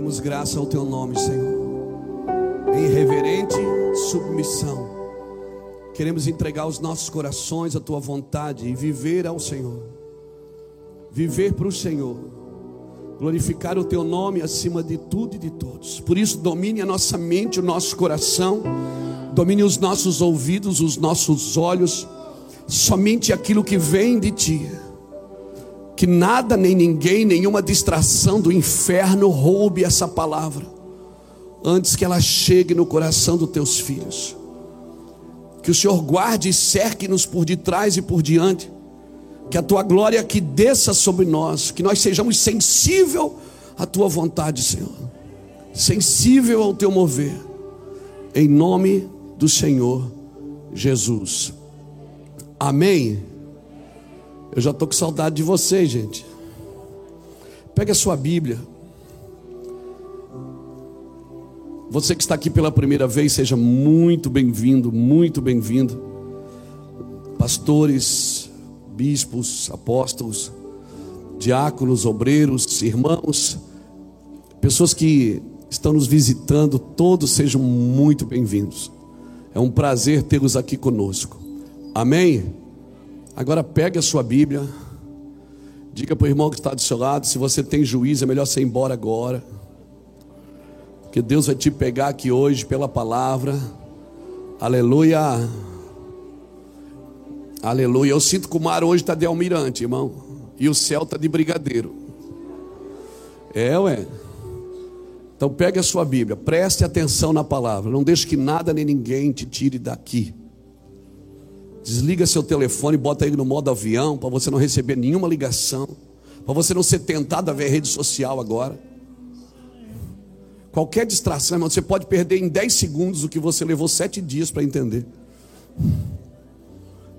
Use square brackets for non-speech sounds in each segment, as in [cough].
Rendemos graça ao teu nome, Senhor. Em reverente submissão. Queremos entregar os nossos corações à tua vontade e viver ao Senhor. Viver para o Senhor. Glorificar o teu nome acima de tudo e de todos. Por isso, domine a nossa mente, o nosso coração. Domine os nossos ouvidos, os nossos olhos. Somente aquilo que vem de ti que nada, nem ninguém, nenhuma distração do inferno roube essa palavra, antes que ela chegue no coração dos teus filhos. Que o Senhor guarde e cerque-nos por detrás e por diante, que a tua glória que desça sobre nós, que nós sejamos sensível à tua vontade, Senhor, sensível ao teu mover, em nome do Senhor Jesus. Amém. Eu já estou com saudade de vocês, gente. Pega a sua Bíblia. Você que está aqui pela primeira vez, seja muito bem-vindo, muito bem-vindo. Pastores, bispos, apóstolos, diáconos, obreiros, irmãos, pessoas que estão nos visitando, todos sejam muito bem-vindos. É um prazer tê-los aqui conosco. Amém? Agora pegue a sua Bíblia. Diga para o irmão que está do seu lado: se você tem juízo, é melhor você ir embora agora. Porque Deus vai te pegar aqui hoje pela palavra. Aleluia. Aleluia. Eu sinto que o mar hoje está de almirante, irmão. E o céu está de brigadeiro. É, ué. Então pegue a sua Bíblia, preste atenção na palavra. Não deixe que nada nem ninguém te tire daqui. Desliga seu telefone, bota ele no modo avião para você não receber nenhuma ligação, para você não ser tentado a ver rede social agora. Qualquer distração, irmão, você pode perder em 10 segundos o que você levou sete dias para entender.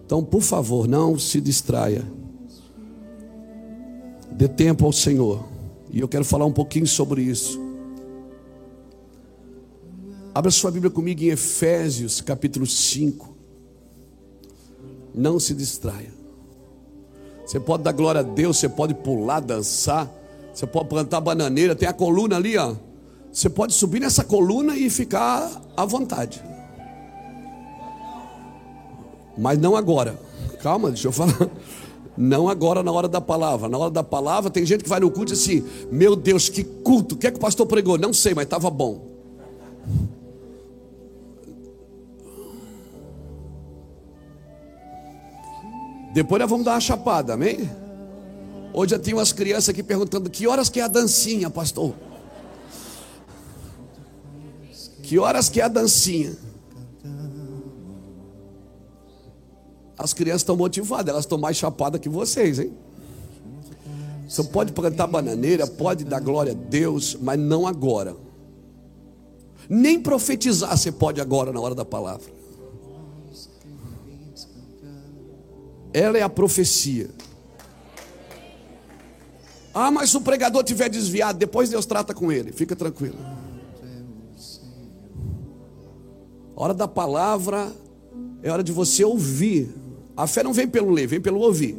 Então, por favor, não se distraia. Dê tempo ao Senhor. E eu quero falar um pouquinho sobre isso. Abra sua Bíblia comigo em Efésios, capítulo 5. Não se distraia. Você pode dar glória a Deus, você pode pular, dançar, você pode plantar bananeira, tem a coluna ali, ó. Você pode subir nessa coluna e ficar à vontade. Mas não agora. Calma, deixa eu falar. Não agora na hora da palavra. Na hora da palavra tem gente que vai no culto e diz assim: Meu Deus, que culto! O que é que o pastor pregou? Não sei, mas estava bom. Depois nós vamos dar uma chapada, amém? Hoje já tinha umas crianças aqui perguntando: que horas que é a dancinha, pastor? Que horas que é a dancinha? As crianças estão motivadas, elas estão mais chapadas que vocês, hein? Você pode plantar bananeira, pode dar glória a Deus, mas não agora. Nem profetizar você pode agora na hora da palavra. Ela é a profecia. Ah, mas se o pregador tiver desviado, depois Deus trata com ele. Fica tranquilo. Hora da palavra é hora de você ouvir. A fé não vem pelo ler, vem pelo ouvir.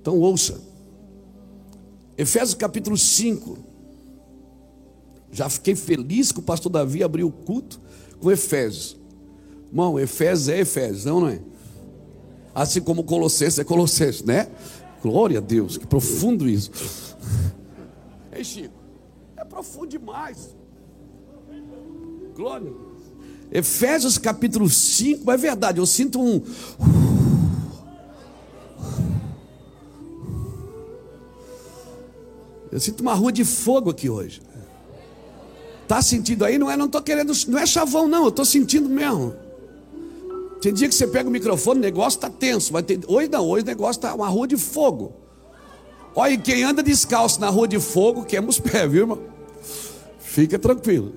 Então ouça. Efésios capítulo 5. Já fiquei feliz que o pastor Davi abriu o culto com Efésios. Irmão, Efésios é Efésios, não, não é? Assim como Colossenses é Colossenses, né? Glória a Deus, que profundo isso. Ei, Chico, é profundo demais. Glória a Deus. Efésios capítulo 5, é verdade, eu sinto um. Eu sinto uma rua de fogo aqui hoje. Tá sentindo aí? Não é, não tô querendo, não é chavão não, eu tô sentindo mesmo. Tem dia que você pega o microfone, o negócio está tenso. Vai ter... Hoje não, hoje o negócio está uma rua de fogo. Olha, quem anda descalço na rua de fogo, queima os pés, viu, irmão? Fica tranquilo.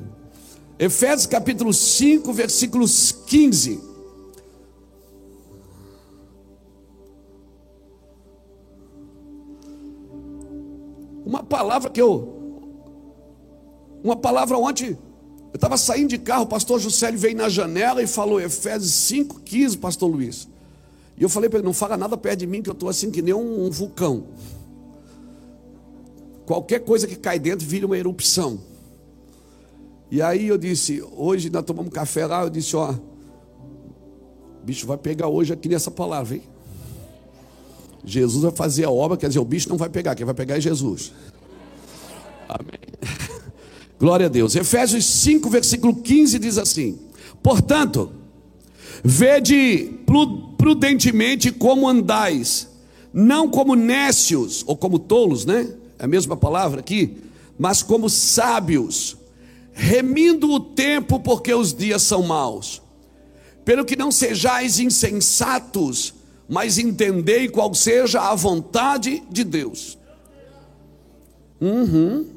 Efésios capítulo 5, versículos 15. Uma palavra que eu. Uma palavra ontem eu estava saindo de carro, o pastor Juscelio veio na janela e falou Efésios 5,15, pastor Luiz. E eu falei para ele: não fala nada perto de mim, que eu estou assim que nem um, um vulcão. qualquer coisa que cai dentro vira uma erupção. E aí eu disse, hoje nós tomamos café lá, eu disse, ó, o bicho vai pegar hoje aqui nessa palavra, hein? Jesus vai fazer a obra, quer dizer, o bicho não vai pegar, quem vai pegar é Jesus. Amém. Glória a Deus. Efésios 5, versículo 15 diz assim: Portanto, vede prudentemente como andais, não como nécios ou como tolos, né? É a mesma palavra aqui, mas como sábios, remindo o tempo, porque os dias são maus. Pelo que não sejais insensatos, mas entendei qual seja a vontade de Deus. Uhum.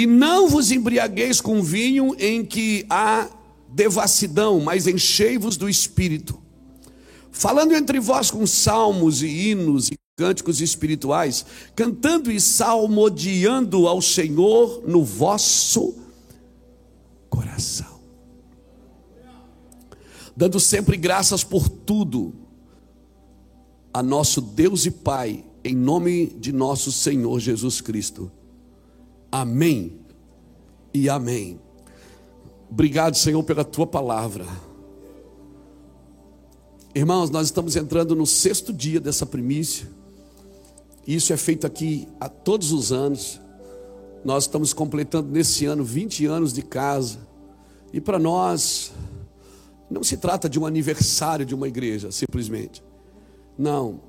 E não vos embriagueis com vinho em que há devassidão, mas enchei-vos do espírito. Falando entre vós com salmos e hinos e cânticos espirituais, cantando e salmodiando ao Senhor no vosso coração. Dando sempre graças por tudo a nosso Deus e Pai, em nome de nosso Senhor Jesus Cristo Amém e amém. Obrigado, Senhor, pela tua palavra. Irmãos, nós estamos entrando no sexto dia dessa primícia. Isso é feito aqui a todos os anos. Nós estamos completando nesse ano 20 anos de casa. E para nós, não se trata de um aniversário de uma igreja, simplesmente. Não.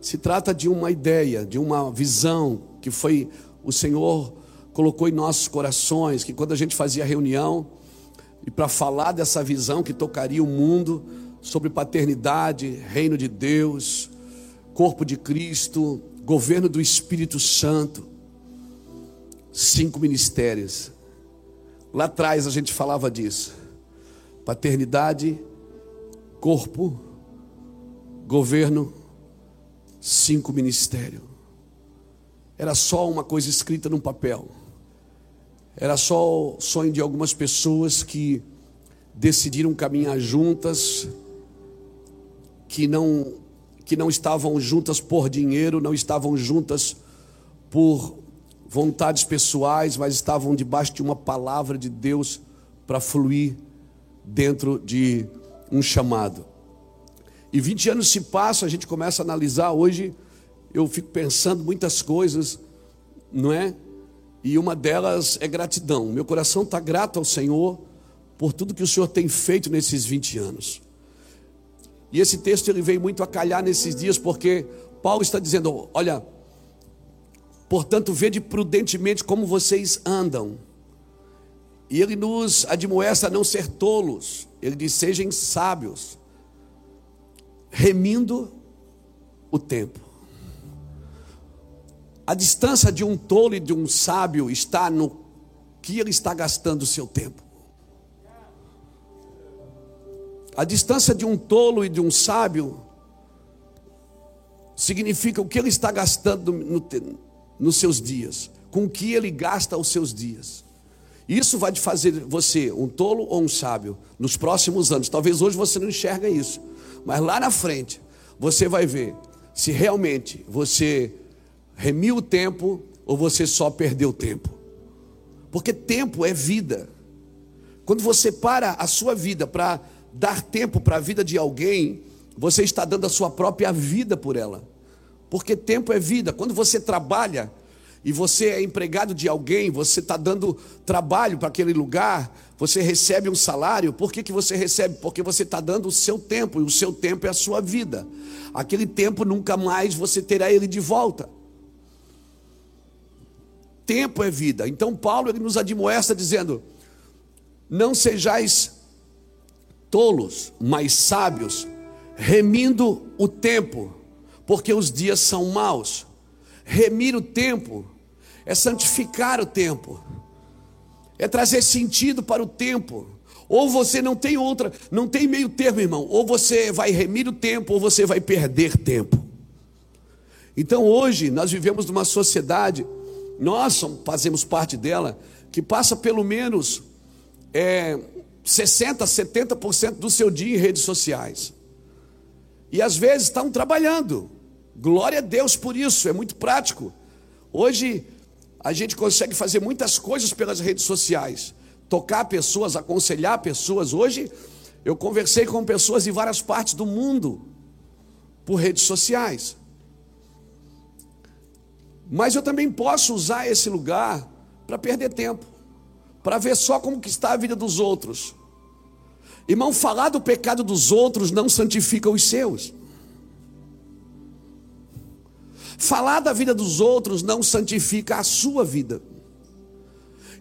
Se trata de uma ideia, de uma visão que foi o Senhor colocou em nossos corações que quando a gente fazia reunião e para falar dessa visão que tocaria o mundo sobre paternidade, reino de Deus, corpo de Cristo, governo do Espírito Santo, cinco ministérios. Lá atrás a gente falava disso. Paternidade, corpo, governo, cinco ministérios. Era só uma coisa escrita num papel. Era só o sonho de algumas pessoas que decidiram caminhar juntas, que não que não estavam juntas por dinheiro, não estavam juntas por vontades pessoais, mas estavam debaixo de uma palavra de Deus para fluir dentro de um chamado. E 20 anos se passam, a gente começa a analisar hoje, eu fico pensando muitas coisas, não é? E uma delas é gratidão. Meu coração está grato ao Senhor por tudo que o Senhor tem feito nesses 20 anos. E esse texto ele veio muito a calhar nesses dias, porque Paulo está dizendo: olha, portanto, vede prudentemente como vocês andam. E ele nos admoesta a não ser tolos, ele diz: sejam sábios, remindo o tempo. A distância de um tolo e de um sábio está no que ele está gastando o seu tempo. A distância de um tolo e de um sábio significa o que ele está gastando no, nos seus dias, com o que ele gasta os seus dias. Isso vai te fazer você um tolo ou um sábio nos próximos anos. Talvez hoje você não enxerga isso, mas lá na frente você vai ver se realmente você remiu o tempo ou você só perdeu tempo? Porque tempo é vida. Quando você para a sua vida para dar tempo para a vida de alguém, você está dando a sua própria vida por ela. Porque tempo é vida. Quando você trabalha e você é empregado de alguém, você está dando trabalho para aquele lugar, você recebe um salário. Por que, que você recebe? Porque você está dando o seu tempo, e o seu tempo é a sua vida. Aquele tempo nunca mais você terá ele de volta tempo é vida. Então Paulo ele nos admoesta dizendo: Não sejais tolos, mas sábios, remindo o tempo, porque os dias são maus. Remir o tempo é santificar o tempo. É trazer sentido para o tempo. Ou você não tem outra, não tem meio termo, irmão. Ou você vai remir o tempo, ou você vai perder tempo. Então hoje nós vivemos numa sociedade nós fazemos parte dela, que passa pelo menos é, 60%, 70% do seu dia em redes sociais. E às vezes estão trabalhando. Glória a Deus por isso, é muito prático. Hoje a gente consegue fazer muitas coisas pelas redes sociais, tocar pessoas, aconselhar pessoas. Hoje eu conversei com pessoas em várias partes do mundo por redes sociais. Mas eu também posso usar esse lugar para perder tempo, para ver só como que está a vida dos outros. Irmão, falar do pecado dos outros não santifica os seus. Falar da vida dos outros não santifica a sua vida.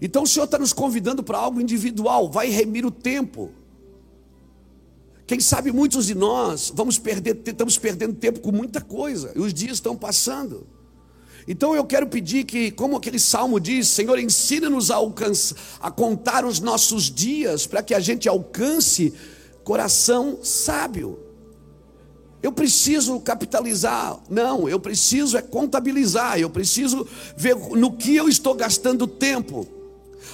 Então o Senhor está nos convidando para algo individual, vai remir o tempo. Quem sabe muitos de nós vamos perder, estamos perdendo tempo com muita coisa, e os dias estão passando. Então eu quero pedir que, como aquele salmo diz, Senhor, ensina-nos a, a contar os nossos dias, para que a gente alcance coração sábio. Eu preciso capitalizar, não, eu preciso é contabilizar, eu preciso ver no que eu estou gastando tempo.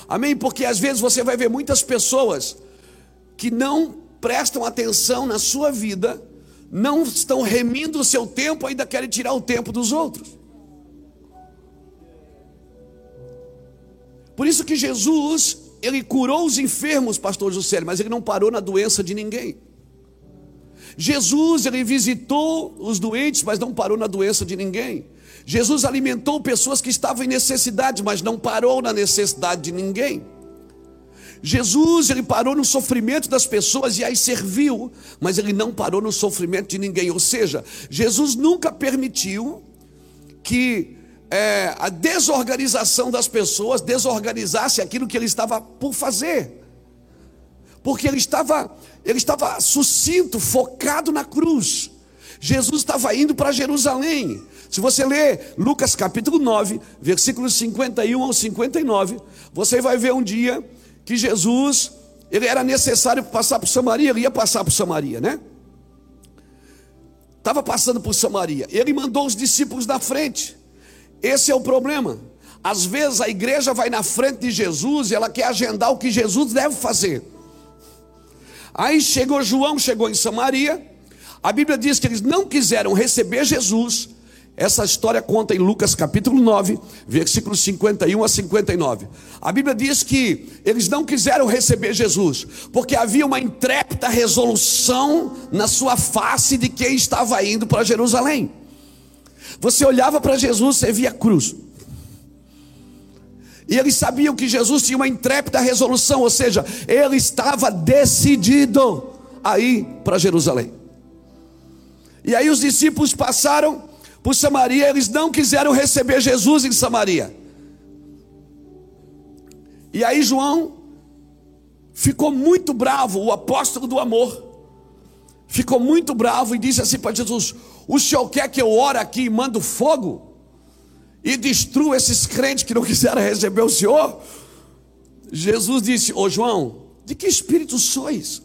Amém? Porque às vezes você vai ver muitas pessoas que não prestam atenção na sua vida, não estão remindo o seu tempo, ainda querem tirar o tempo dos outros. Por isso que Jesus, ele curou os enfermos, pastor José, mas ele não parou na doença de ninguém. Jesus, ele visitou os doentes, mas não parou na doença de ninguém. Jesus alimentou pessoas que estavam em necessidade, mas não parou na necessidade de ninguém. Jesus, ele parou no sofrimento das pessoas e as serviu, mas ele não parou no sofrimento de ninguém. Ou seja, Jesus nunca permitiu que é, a desorganização das pessoas desorganizasse aquilo que ele estava por fazer. Porque ele estava, ele estava sucinto, focado na cruz. Jesus estava indo para Jerusalém. Se você ler Lucas capítulo 9, versículos 51 ao 59, você vai ver um dia que Jesus, ele era necessário passar por Samaria, ele ia passar por Samaria, né? Estava passando por Samaria. Ele mandou os discípulos na frente. Esse é o problema. Às vezes a igreja vai na frente de Jesus e ela quer agendar o que Jesus deve fazer. Aí chegou João, chegou em Samaria. A Bíblia diz que eles não quiseram receber Jesus, essa história conta em Lucas capítulo 9, versículos 51 a 59. A Bíblia diz que eles não quiseram receber Jesus, porque havia uma intrépida resolução na sua face de quem estava indo para Jerusalém. Você olhava para Jesus, você via cruz. E eles sabiam que Jesus tinha uma intrépida resolução, ou seja, ele estava decidido a ir para Jerusalém. E aí os discípulos passaram por Samaria, eles não quiseram receber Jesus em Samaria. E aí João ficou muito bravo, o apóstolo do amor, ficou muito bravo e disse assim para Jesus: O senhor quer que eu ore aqui e mando fogo? E destrua esses crentes que não [laughs] quiseram receber o Senhor? Jesus disse: Ô João, de que espírito sois?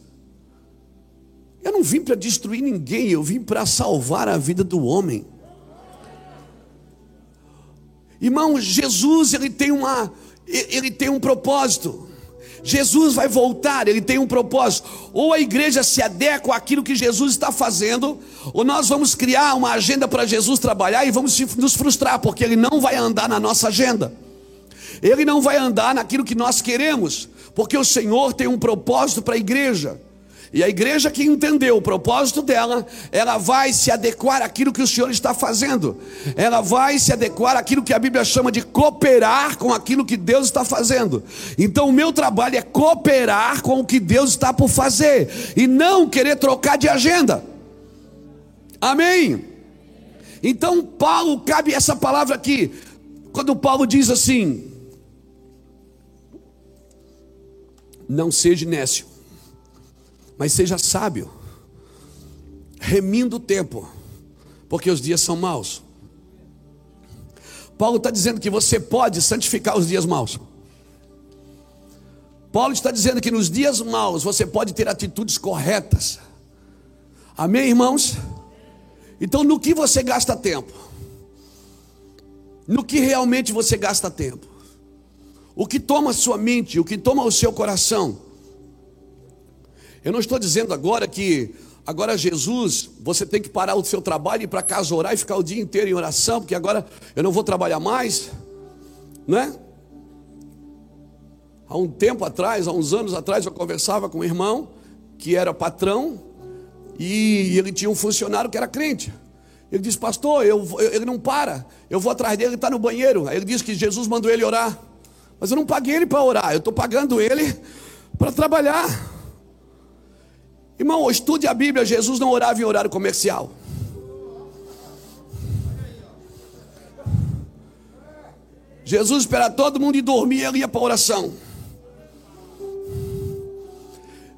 Eu não vim para destruir ninguém, eu vim para salvar a vida do homem. Irmão, Jesus ele tem uma ele tem um propósito. Jesus vai voltar, ele tem um propósito. Ou a igreja se adequa àquilo que Jesus está fazendo, ou nós vamos criar uma agenda para Jesus trabalhar e vamos nos frustrar, porque ele não vai andar na nossa agenda. Ele não vai andar naquilo que nós queremos, porque o Senhor tem um propósito para a igreja. E a igreja que entendeu o propósito dela, ela vai se adequar àquilo que o Senhor está fazendo. Ela vai se adequar àquilo que a Bíblia chama de cooperar com aquilo que Deus está fazendo. Então o meu trabalho é cooperar com o que Deus está por fazer e não querer trocar de agenda. Amém. Então Paulo cabe essa palavra aqui. Quando Paulo diz assim: Não seja nécio mas seja sábio, remindo o tempo, porque os dias são maus. Paulo está dizendo que você pode santificar os dias maus. Paulo está dizendo que nos dias maus você pode ter atitudes corretas. Amém, irmãos? Então, no que você gasta tempo? No que realmente você gasta tempo? O que toma a sua mente, o que toma o seu coração? Eu não estou dizendo agora que Agora, Jesus, você tem que parar o seu trabalho, ir para casa orar e ficar o dia inteiro em oração, porque agora eu não vou trabalhar mais, né? Há um tempo atrás, há uns anos atrás, eu conversava com um irmão que era patrão e ele tinha um funcionário que era crente. Ele disse, pastor, eu, ele não para, eu vou atrás dele, ele está no banheiro. Aí ele disse que Jesus mandou ele orar. Mas eu não paguei ele para orar, eu estou pagando ele para trabalhar. Irmão, estude a Bíblia, Jesus não orava em horário comercial. Jesus esperava todo mundo ir dormir e ele ia para a oração.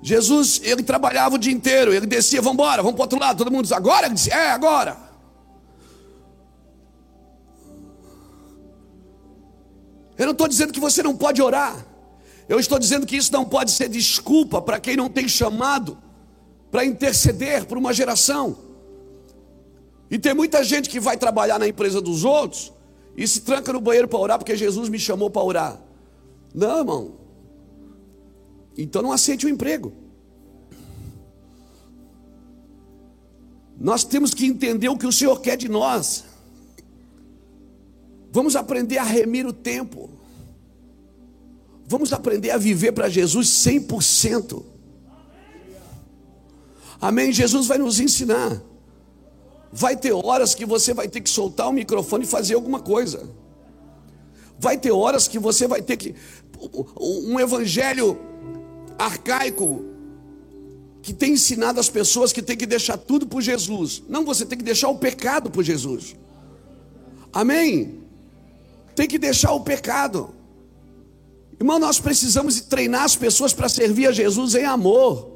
Jesus, ele trabalhava o dia inteiro, ele descia, vamos embora, vamos para o outro lado. Todo mundo diz, agora? Ele disse, é, agora. Eu não estou dizendo que você não pode orar. Eu estou dizendo que isso não pode ser desculpa para quem não tem chamado para interceder por uma geração. E tem muita gente que vai trabalhar na empresa dos outros e se tranca no banheiro para orar porque Jesus me chamou para orar. Não, irmão. Então não aceite o emprego. Nós temos que entender o que o Senhor quer de nós. Vamos aprender a remir o tempo. Vamos aprender a viver para Jesus 100%. Amém? Jesus vai nos ensinar. Vai ter horas que você vai ter que soltar o microfone e fazer alguma coisa. Vai ter horas que você vai ter que. Um evangelho arcaico que tem ensinado as pessoas que tem que deixar tudo por Jesus. Não, você tem que deixar o pecado por Jesus. Amém? Tem que deixar o pecado. Irmão, nós precisamos treinar as pessoas para servir a Jesus em amor.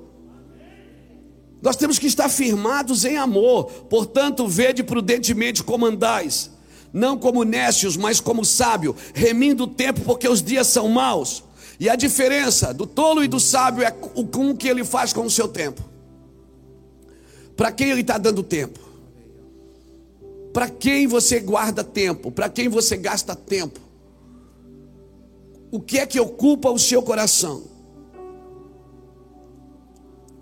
Nós temos que estar firmados em amor. Portanto, vede prudentemente como andais, não como nécios, mas como sábio, remindo o tempo, porque os dias são maus. E a diferença do tolo e do sábio é o que ele faz com o seu tempo. Para quem ele está dando tempo? Para quem você guarda tempo? Para quem você gasta tempo? O que é que ocupa o seu coração?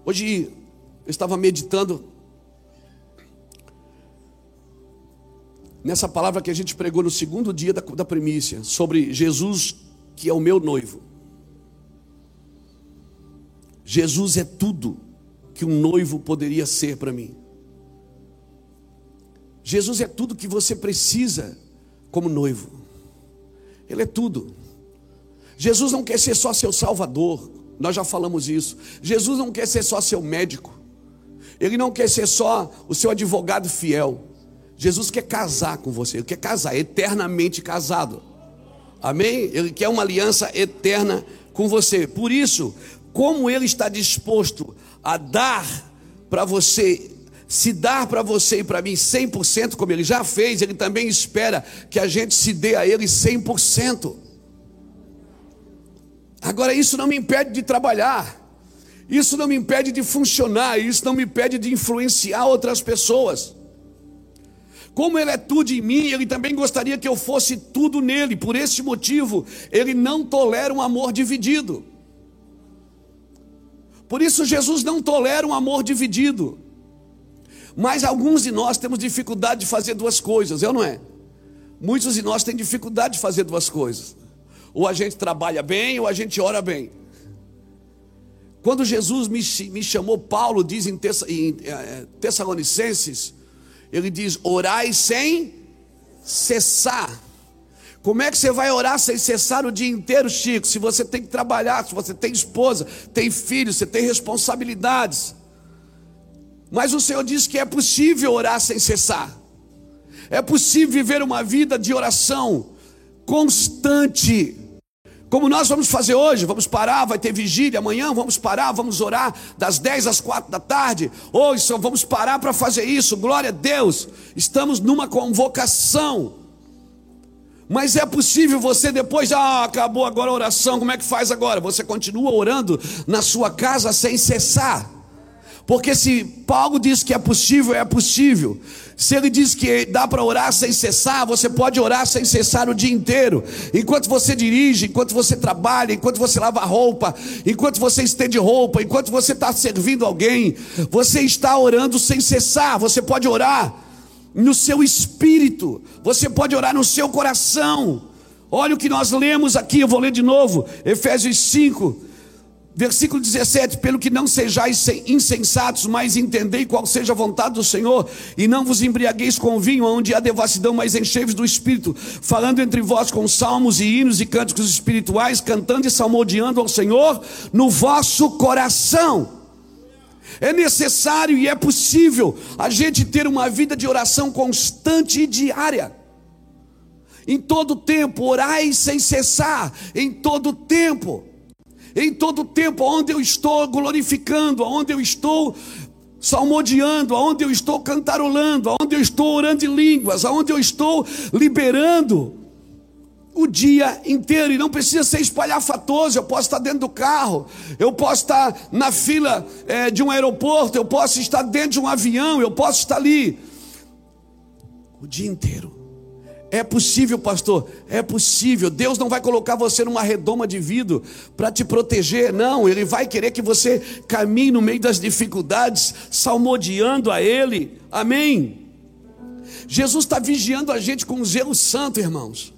Hoje eu estava meditando nessa palavra que a gente pregou no segundo dia da, da primícia, sobre Jesus que é o meu noivo. Jesus é tudo que um noivo poderia ser para mim. Jesus é tudo que você precisa como noivo. Ele é tudo. Jesus não quer ser só seu salvador, nós já falamos isso. Jesus não quer ser só seu médico. Ele não quer ser só o seu advogado fiel. Jesus quer casar com você, ele quer casar, eternamente casado. Amém? Ele quer uma aliança eterna com você. Por isso, como ele está disposto a dar para você, se dar para você e para mim 100%, como ele já fez, ele também espera que a gente se dê a ele 100%. Agora, isso não me impede de trabalhar. Isso não me impede de funcionar, isso não me impede de influenciar outras pessoas. Como Ele é tudo em mim, Ele também gostaria que eu fosse tudo nele, por esse motivo, Ele não tolera um amor dividido. Por isso, Jesus não tolera um amor dividido. Mas alguns de nós temos dificuldade de fazer duas coisas, eu não é? Muitos de nós têm dificuldade de fazer duas coisas. Ou a gente trabalha bem, ou a gente ora bem. Quando Jesus me, me chamou, Paulo diz em, Tessa, em é, Tessalonicenses, ele diz: orai sem cessar. Como é que você vai orar sem cessar o dia inteiro, Chico? Se você tem que trabalhar, se você tem esposa, tem filhos, você tem responsabilidades. Mas o Senhor diz que é possível orar sem cessar. É possível viver uma vida de oração constante. Como nós vamos fazer hoje, vamos parar, vai ter vigília amanhã, vamos parar, vamos orar das 10 às 4 da tarde. Hoje só vamos parar para fazer isso. Glória a Deus. Estamos numa convocação. Mas é possível você depois, ah, acabou agora a oração, como é que faz agora? Você continua orando na sua casa sem cessar. Porque se Paulo diz que é possível, é possível. Se ele diz que dá para orar sem cessar, você pode orar sem cessar o dia inteiro. Enquanto você dirige, enquanto você trabalha, enquanto você lava roupa, enquanto você estende roupa, enquanto você está servindo alguém, você está orando sem cessar. Você pode orar no seu espírito, você pode orar no seu coração. Olha o que nós lemos aqui, eu vou ler de novo, Efésios 5, Versículo 17: Pelo que não sejais insensatos, mas entendei qual seja a vontade do Senhor, e não vos embriagueis com vinho, onde há devassidão, mas enchei-vos do Espírito, falando entre vós com salmos e hinos e cânticos espirituais, cantando e salmodiando ao Senhor no vosso coração. É necessário e é possível a gente ter uma vida de oração constante e diária. Em todo tempo, orai sem cessar, em todo tempo em todo tempo, onde eu estou glorificando, onde eu estou salmodiando, onde eu estou cantarolando, onde eu estou orando em línguas, onde eu estou liberando o dia inteiro e não precisa ser espalhafatoso. Eu posso estar dentro do carro, eu posso estar na fila é, de um aeroporto, eu posso estar dentro de um avião, eu posso estar ali o dia inteiro é possível, pastor, é possível. Deus não vai colocar você numa redoma de vidro para te proteger, não. Ele vai querer que você caminhe no meio das dificuldades, salmodiando a Ele. Amém. Jesus está vigiando a gente com zelo santo, irmãos.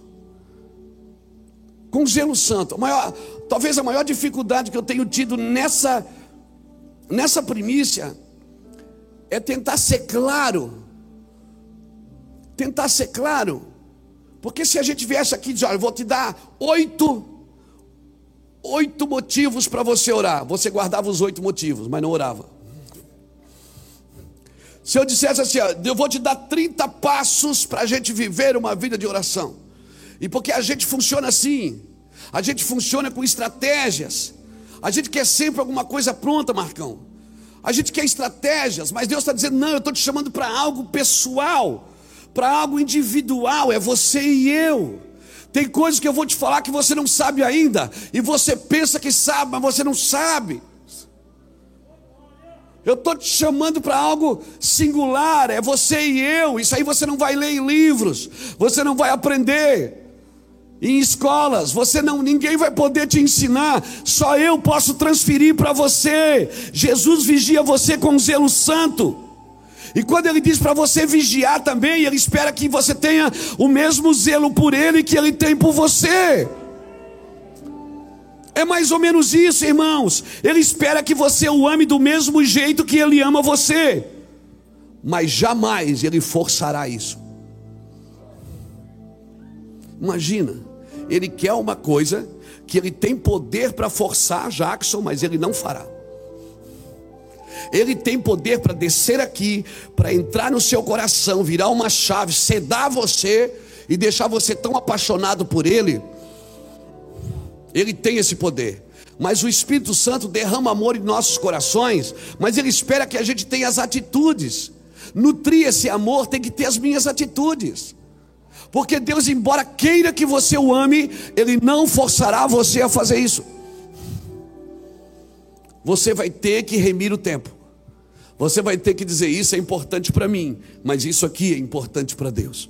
Com zelo santo. A maior, talvez a maior dificuldade que eu tenho tido nessa, nessa primícia é tentar ser claro. Tentar ser claro porque se a gente viesse aqui e dizer, olha, eu vou te dar oito, oito motivos para você orar, você guardava os oito motivos, mas não orava. Se eu dissesse assim, ó, eu vou te dar 30 passos para a gente viver uma vida de oração. E porque a gente funciona assim, a gente funciona com estratégias, a gente quer sempre alguma coisa pronta, Marcão. A gente quer estratégias, mas Deus está dizendo: não, eu estou te chamando para algo pessoal para algo individual, é você e eu. Tem coisas que eu vou te falar que você não sabe ainda, e você pensa que sabe, mas você não sabe. Eu estou te chamando para algo singular, é você e eu. Isso aí você não vai ler em livros, você não vai aprender em escolas, você não, ninguém vai poder te ensinar, só eu posso transferir para você. Jesus vigia você com zelo santo. E quando ele diz para você vigiar também, ele espera que você tenha o mesmo zelo por ele que ele tem por você. É mais ou menos isso, irmãos. Ele espera que você o ame do mesmo jeito que ele ama você. Mas jamais ele forçará isso. Imagina, ele quer uma coisa que ele tem poder para forçar Jackson, mas ele não fará. Ele tem poder para descer aqui, para entrar no seu coração, virar uma chave, sedar você e deixar você tão apaixonado por Ele. Ele tem esse poder. Mas o Espírito Santo derrama amor em nossos corações, mas Ele espera que a gente tenha as atitudes. Nutrir esse amor tem que ter as minhas atitudes. Porque Deus, embora queira que você o ame, Ele não forçará você a fazer isso. Você vai ter que remir o tempo. Você vai ter que dizer: Isso é importante para mim, mas isso aqui é importante para Deus.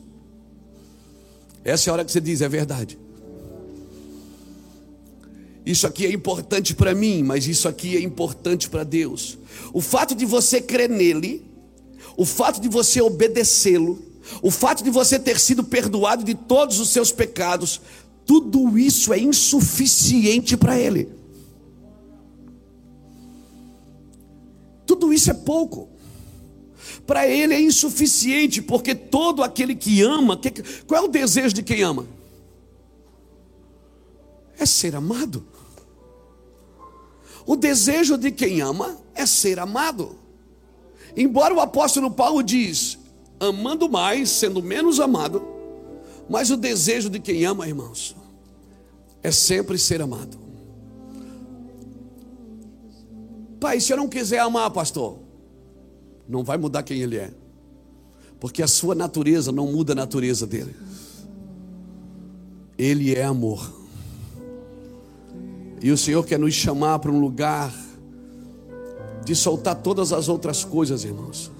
Essa é a hora que você diz: É verdade. Isso aqui é importante para mim, mas isso aqui é importante para Deus. O fato de você crer nele, o fato de você obedecê-lo, o fato de você ter sido perdoado de todos os seus pecados, tudo isso é insuficiente para ele. Tudo isso é pouco. Para ele é insuficiente, porque todo aquele que ama, que, qual é o desejo de quem ama? É ser amado. O desejo de quem ama é ser amado. Embora o apóstolo Paulo diz, amando mais, sendo menos amado, mas o desejo de quem ama, irmãos, é sempre ser amado. Pai, se eu não quiser amar, pastor, não vai mudar quem ele é, porque a sua natureza não muda a natureza dele. Ele é amor. E o Senhor quer nos chamar para um lugar de soltar todas as outras coisas, irmãos.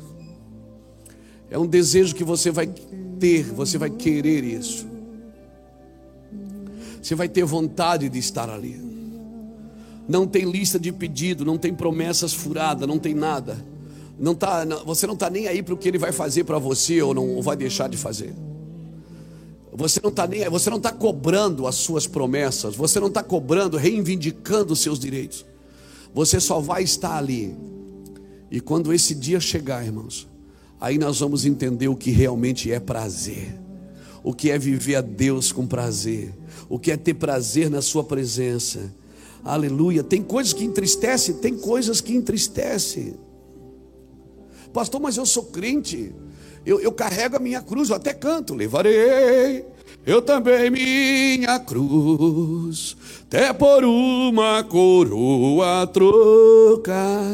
É um desejo que você vai ter, você vai querer isso. Você vai ter vontade de estar ali. Não tem lista de pedido, não tem promessas furadas, não tem nada. Não tá, você não está nem aí para o que ele vai fazer para você ou não ou vai deixar de fazer. Você não está nem, você não está cobrando as suas promessas, você não está cobrando, reivindicando os seus direitos. Você só vai estar ali. E quando esse dia chegar, irmãos, aí nós vamos entender o que realmente é prazer. O que é viver a Deus com prazer, o que é ter prazer na sua presença. Aleluia. Tem coisas que entristecem, tem coisas que entristecem. Pastor, mas eu sou crente eu, eu carrego a minha cruz, eu até canto, levarei eu também minha cruz, até por uma coroa trocar.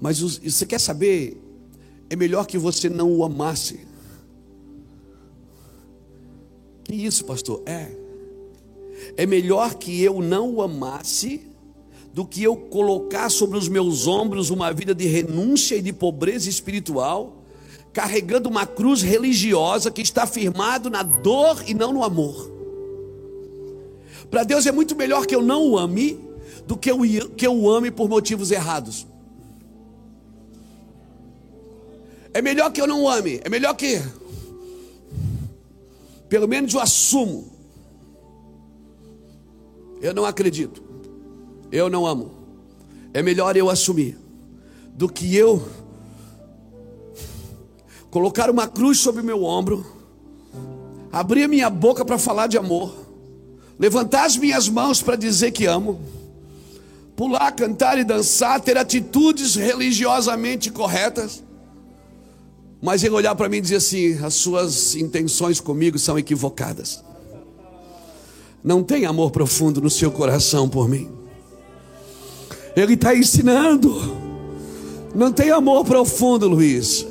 Mas você quer saber? É melhor que você não o amasse. Que isso, pastor? É. É melhor que eu não o amasse do que eu colocar sobre os meus ombros uma vida de renúncia e de pobreza espiritual, carregando uma cruz religiosa que está firmado na dor e não no amor. Para Deus é muito melhor que eu não o ame do que eu, que eu o ame por motivos errados. É melhor que eu não o ame, é melhor que pelo menos eu assumo. Eu não acredito eu não amo. É melhor eu assumir do que eu colocar uma cruz sobre meu ombro, abrir a minha boca para falar de amor, levantar as minhas mãos para dizer que amo, pular, cantar e dançar, ter atitudes religiosamente corretas, mas ele olhar para mim e dizer assim: as suas intenções comigo são equivocadas. Não tem amor profundo no seu coração por mim. Ele está ensinando. Não tem amor profundo, Luiz.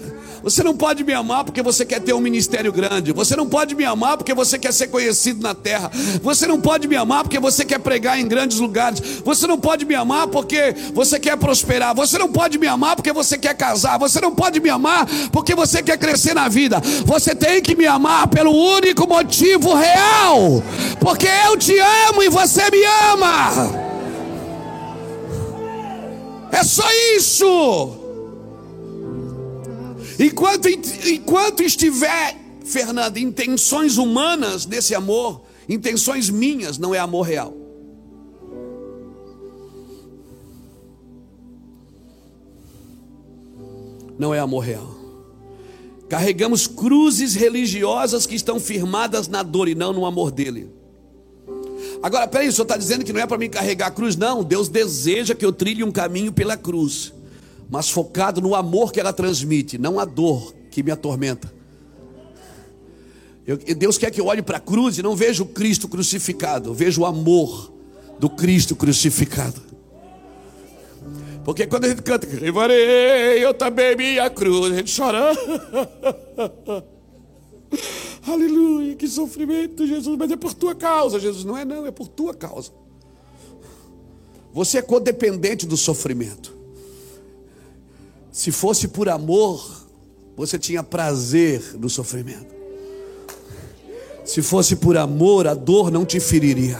Você não pode me amar porque você quer ter um ministério grande. Você não pode me amar porque você quer ser conhecido na terra. Você não pode me amar porque você quer pregar em grandes lugares. Você não pode me amar porque você quer prosperar. Você não pode me amar porque você quer casar. Você não pode me amar porque você quer crescer na vida. Você tem que me amar pelo único motivo real. Porque eu te amo e você me ama. É só isso. Enquanto, enquanto estiver, Fernanda, intenções humanas desse amor, intenções minhas, não é amor real. Não é amor real. Carregamos cruzes religiosas que estão firmadas na dor e não no amor dele. Agora, peraí, o senhor está dizendo que não é para mim carregar a cruz? Não, Deus deseja que eu trilhe um caminho pela cruz, mas focado no amor que ela transmite, não a dor que me atormenta. Eu, Deus quer que eu olhe para a cruz e não veja o Cristo crucificado, veja o amor do Cristo crucificado. Porque quando a gente canta, levarei eu também minha cruz, a gente chora. [laughs] Aleluia, que sofrimento, Jesus, mas é por tua causa, Jesus. Não é, não, é por tua causa. Você é codependente do sofrimento. Se fosse por amor, você tinha prazer no sofrimento. Se fosse por amor, a dor não te feriria.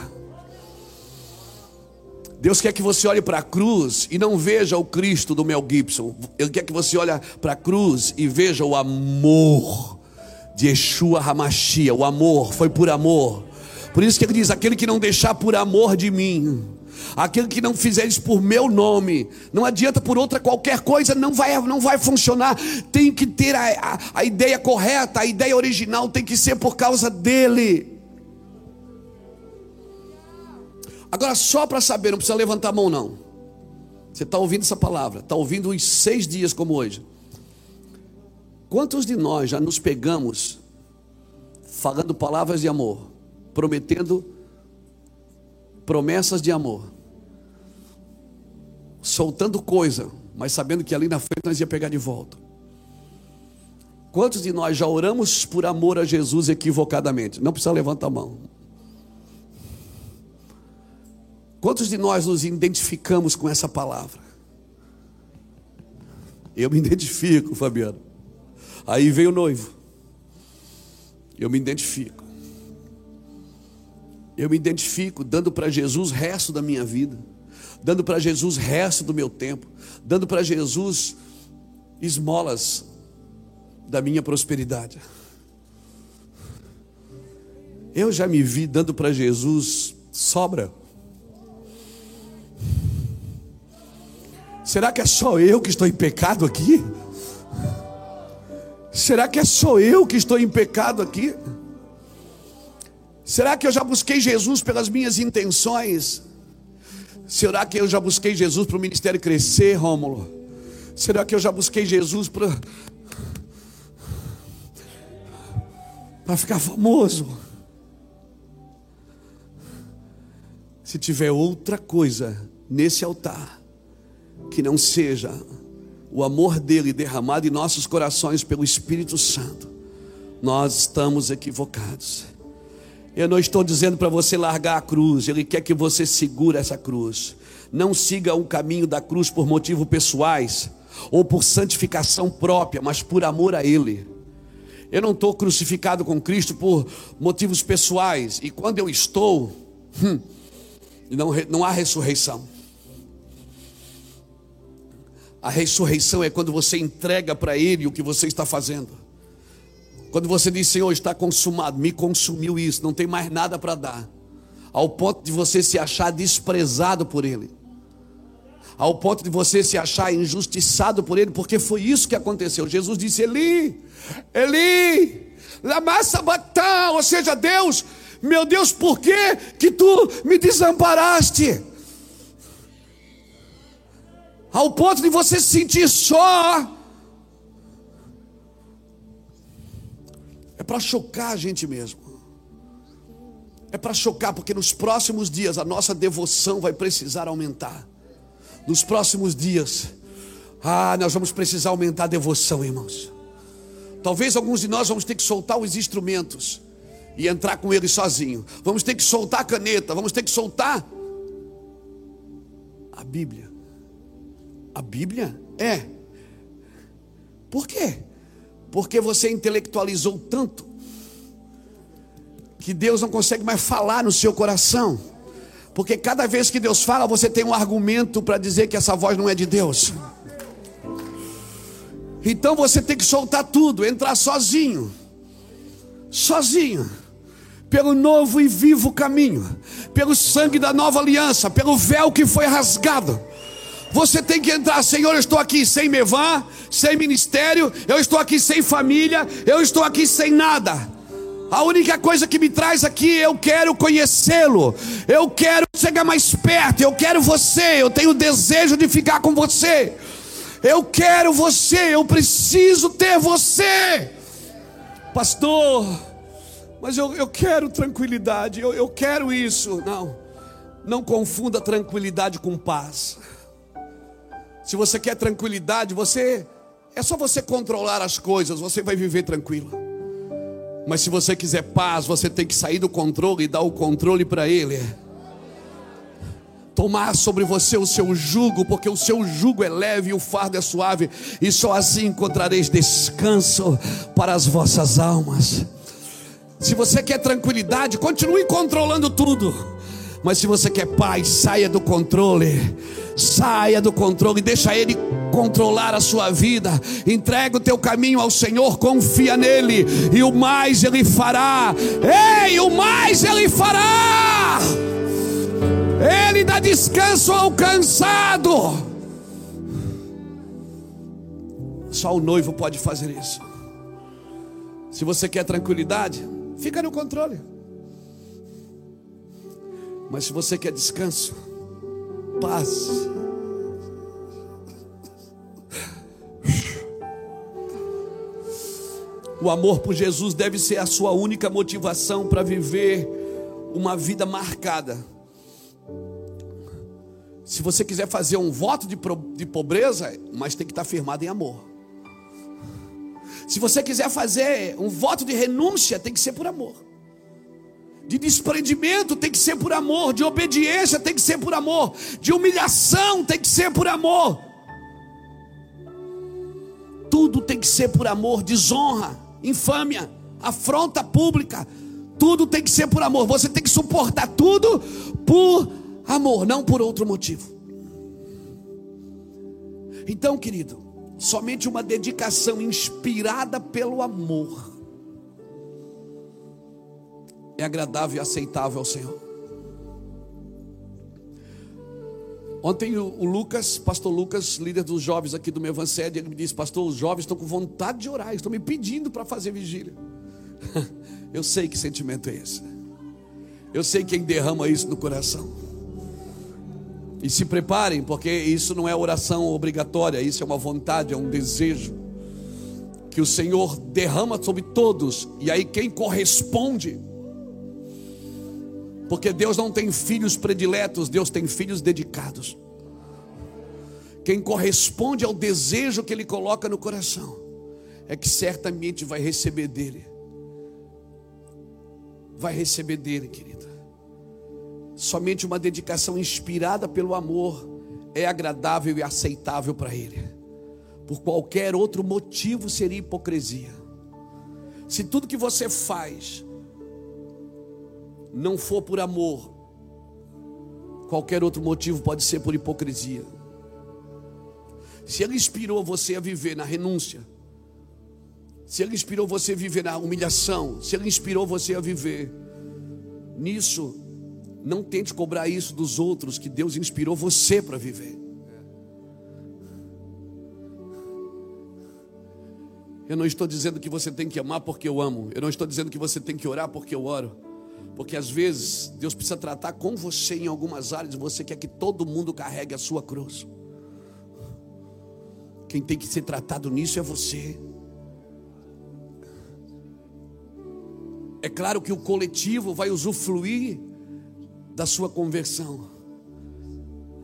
Deus quer que você olhe para a cruz e não veja o Cristo do Mel Gibson. Ele quer que você olhe para a cruz e veja o amor de Yeshua Hamashia, o amor, foi por amor. Por isso que ele diz: aquele que não deixar por amor de mim, aquele que não fizer isso por meu nome, não adianta por outra qualquer coisa, não vai, não vai funcionar. Tem que ter a, a, a ideia correta, a ideia original tem que ser por causa dele. Agora, só para saber, não precisa levantar a mão, não. Você está ouvindo essa palavra, está ouvindo uns seis dias como hoje. Quantos de nós já nos pegamos falando palavras de amor, prometendo promessas de amor, soltando coisa, mas sabendo que ali na frente nós ia pegar de volta? Quantos de nós já oramos por amor a Jesus equivocadamente? Não precisa levantar a mão. Quantos de nós nos identificamos com essa palavra? Eu me identifico, Fabiano. Aí vem o noivo. Eu me identifico. Eu me identifico dando para Jesus o resto da minha vida, dando para Jesus resto do meu tempo, dando para Jesus esmolas da minha prosperidade. Eu já me vi dando para Jesus sobra. Será que é só eu que estou em pecado aqui? Será que é só eu que estou em pecado aqui? Será que eu já busquei Jesus pelas minhas intenções? Será que eu já busquei Jesus para o ministério crescer, Rômulo? Será que eu já busquei Jesus para para ficar famoso? Se tiver outra coisa nesse altar que não seja o amor dele derramado em nossos corações pelo Espírito Santo, nós estamos equivocados. Eu não estou dizendo para você largar a cruz, Ele quer que você segure essa cruz. Não siga o caminho da cruz por motivos pessoais ou por santificação própria, mas por amor a Ele. Eu não estou crucificado com Cristo por motivos pessoais, e quando eu estou, hum, não, não há ressurreição. A ressurreição é quando você entrega para Ele o que você está fazendo. Quando você diz, Senhor, está consumado, me consumiu isso, não tem mais nada para dar, ao ponto de você se achar desprezado por Ele, ao ponto de você se achar injustiçado por Ele, porque foi isso que aconteceu. Jesus disse: Eli, Eli, lama sabatá, ou seja, Deus, meu Deus, por que que tu me desamparaste? Ao ponto de você se sentir só, É para chocar a gente mesmo. É para chocar, porque nos próximos dias a nossa devoção vai precisar aumentar. Nos próximos dias, ah, nós vamos precisar aumentar a devoção, irmãos. Talvez alguns de nós vamos ter que soltar os instrumentos e entrar com eles sozinho. Vamos ter que soltar a caneta, vamos ter que soltar a Bíblia. A Bíblia é. Por quê? Porque você intelectualizou tanto que Deus não consegue mais falar no seu coração. Porque cada vez que Deus fala, você tem um argumento para dizer que essa voz não é de Deus. Então você tem que soltar tudo, entrar sozinho. Sozinho. Pelo novo e vivo caminho, pelo sangue da nova aliança, pelo véu que foi rasgado você tem que entrar, Senhor, eu estou aqui sem Mevan, sem ministério, eu estou aqui sem família, eu estou aqui sem nada. A única coisa que me traz aqui, eu quero conhecê-lo, eu quero chegar mais perto, eu quero você, eu tenho desejo de ficar com você, eu quero você, eu preciso ter você, pastor. Mas eu, eu quero tranquilidade, eu, eu quero isso. Não, não confunda tranquilidade com paz. Se você quer tranquilidade, você é só você controlar as coisas, você vai viver tranquilo. Mas se você quiser paz, você tem que sair do controle e dar o controle para ele. Tomar sobre você o seu jugo, porque o seu jugo é leve e o fardo é suave, e só assim encontrareis descanso para as vossas almas. Se você quer tranquilidade, continue controlando tudo. Mas se você quer paz, saia do controle Saia do controle, deixa Ele controlar a sua vida. Entrega o teu caminho ao Senhor, confia nele, e o mais Ele fará. Ei, o mais Ele fará. Ele dá descanso ao cansado. Só o noivo pode fazer isso. Se você quer tranquilidade, fica no controle. Mas se você quer descanso, paz. O amor por Jesus deve ser a sua única motivação para viver uma vida marcada. Se você quiser fazer um voto de, de pobreza, mas tem que estar firmado em amor. Se você quiser fazer um voto de renúncia, tem que ser por amor. De desprendimento tem que ser por amor, de obediência tem que ser por amor, de humilhação tem que ser por amor. Tudo tem que ser por amor, desonra, infâmia, afronta pública, tudo tem que ser por amor. Você tem que suportar tudo por amor, não por outro motivo. Então, querido, somente uma dedicação inspirada pelo amor é agradável e aceitável ao Senhor. Ontem o, Lucas, pastor Lucas, líder dos jovens aqui do meu evangelho, ele me disse: Pastor, os jovens estão com vontade de orar, estão me pedindo para fazer vigília. [laughs] Eu sei que sentimento é esse. Eu sei quem derrama isso no coração. E se preparem, porque isso não é oração obrigatória, isso é uma vontade, é um desejo que o Senhor derrama sobre todos, e aí quem corresponde porque Deus não tem filhos prediletos, Deus tem filhos dedicados. Quem corresponde ao desejo que Ele coloca no coração, é que certamente vai receber dele. Vai receber dele, querida. Somente uma dedicação inspirada pelo amor é agradável e aceitável para Ele. Por qualquer outro motivo seria hipocrisia. Se tudo que você faz não for por amor, qualquer outro motivo pode ser por hipocrisia. Se ele inspirou você a viver na renúncia, se ele inspirou você a viver na humilhação, se ele inspirou você a viver nisso, não tente cobrar isso dos outros que Deus inspirou você para viver. Eu não estou dizendo que você tem que amar porque eu amo. Eu não estou dizendo que você tem que orar porque eu oro. Porque às vezes Deus precisa tratar com você em algumas áreas, você quer que todo mundo carregue a sua cruz. Quem tem que ser tratado nisso é você. É claro que o coletivo vai usufruir da sua conversão.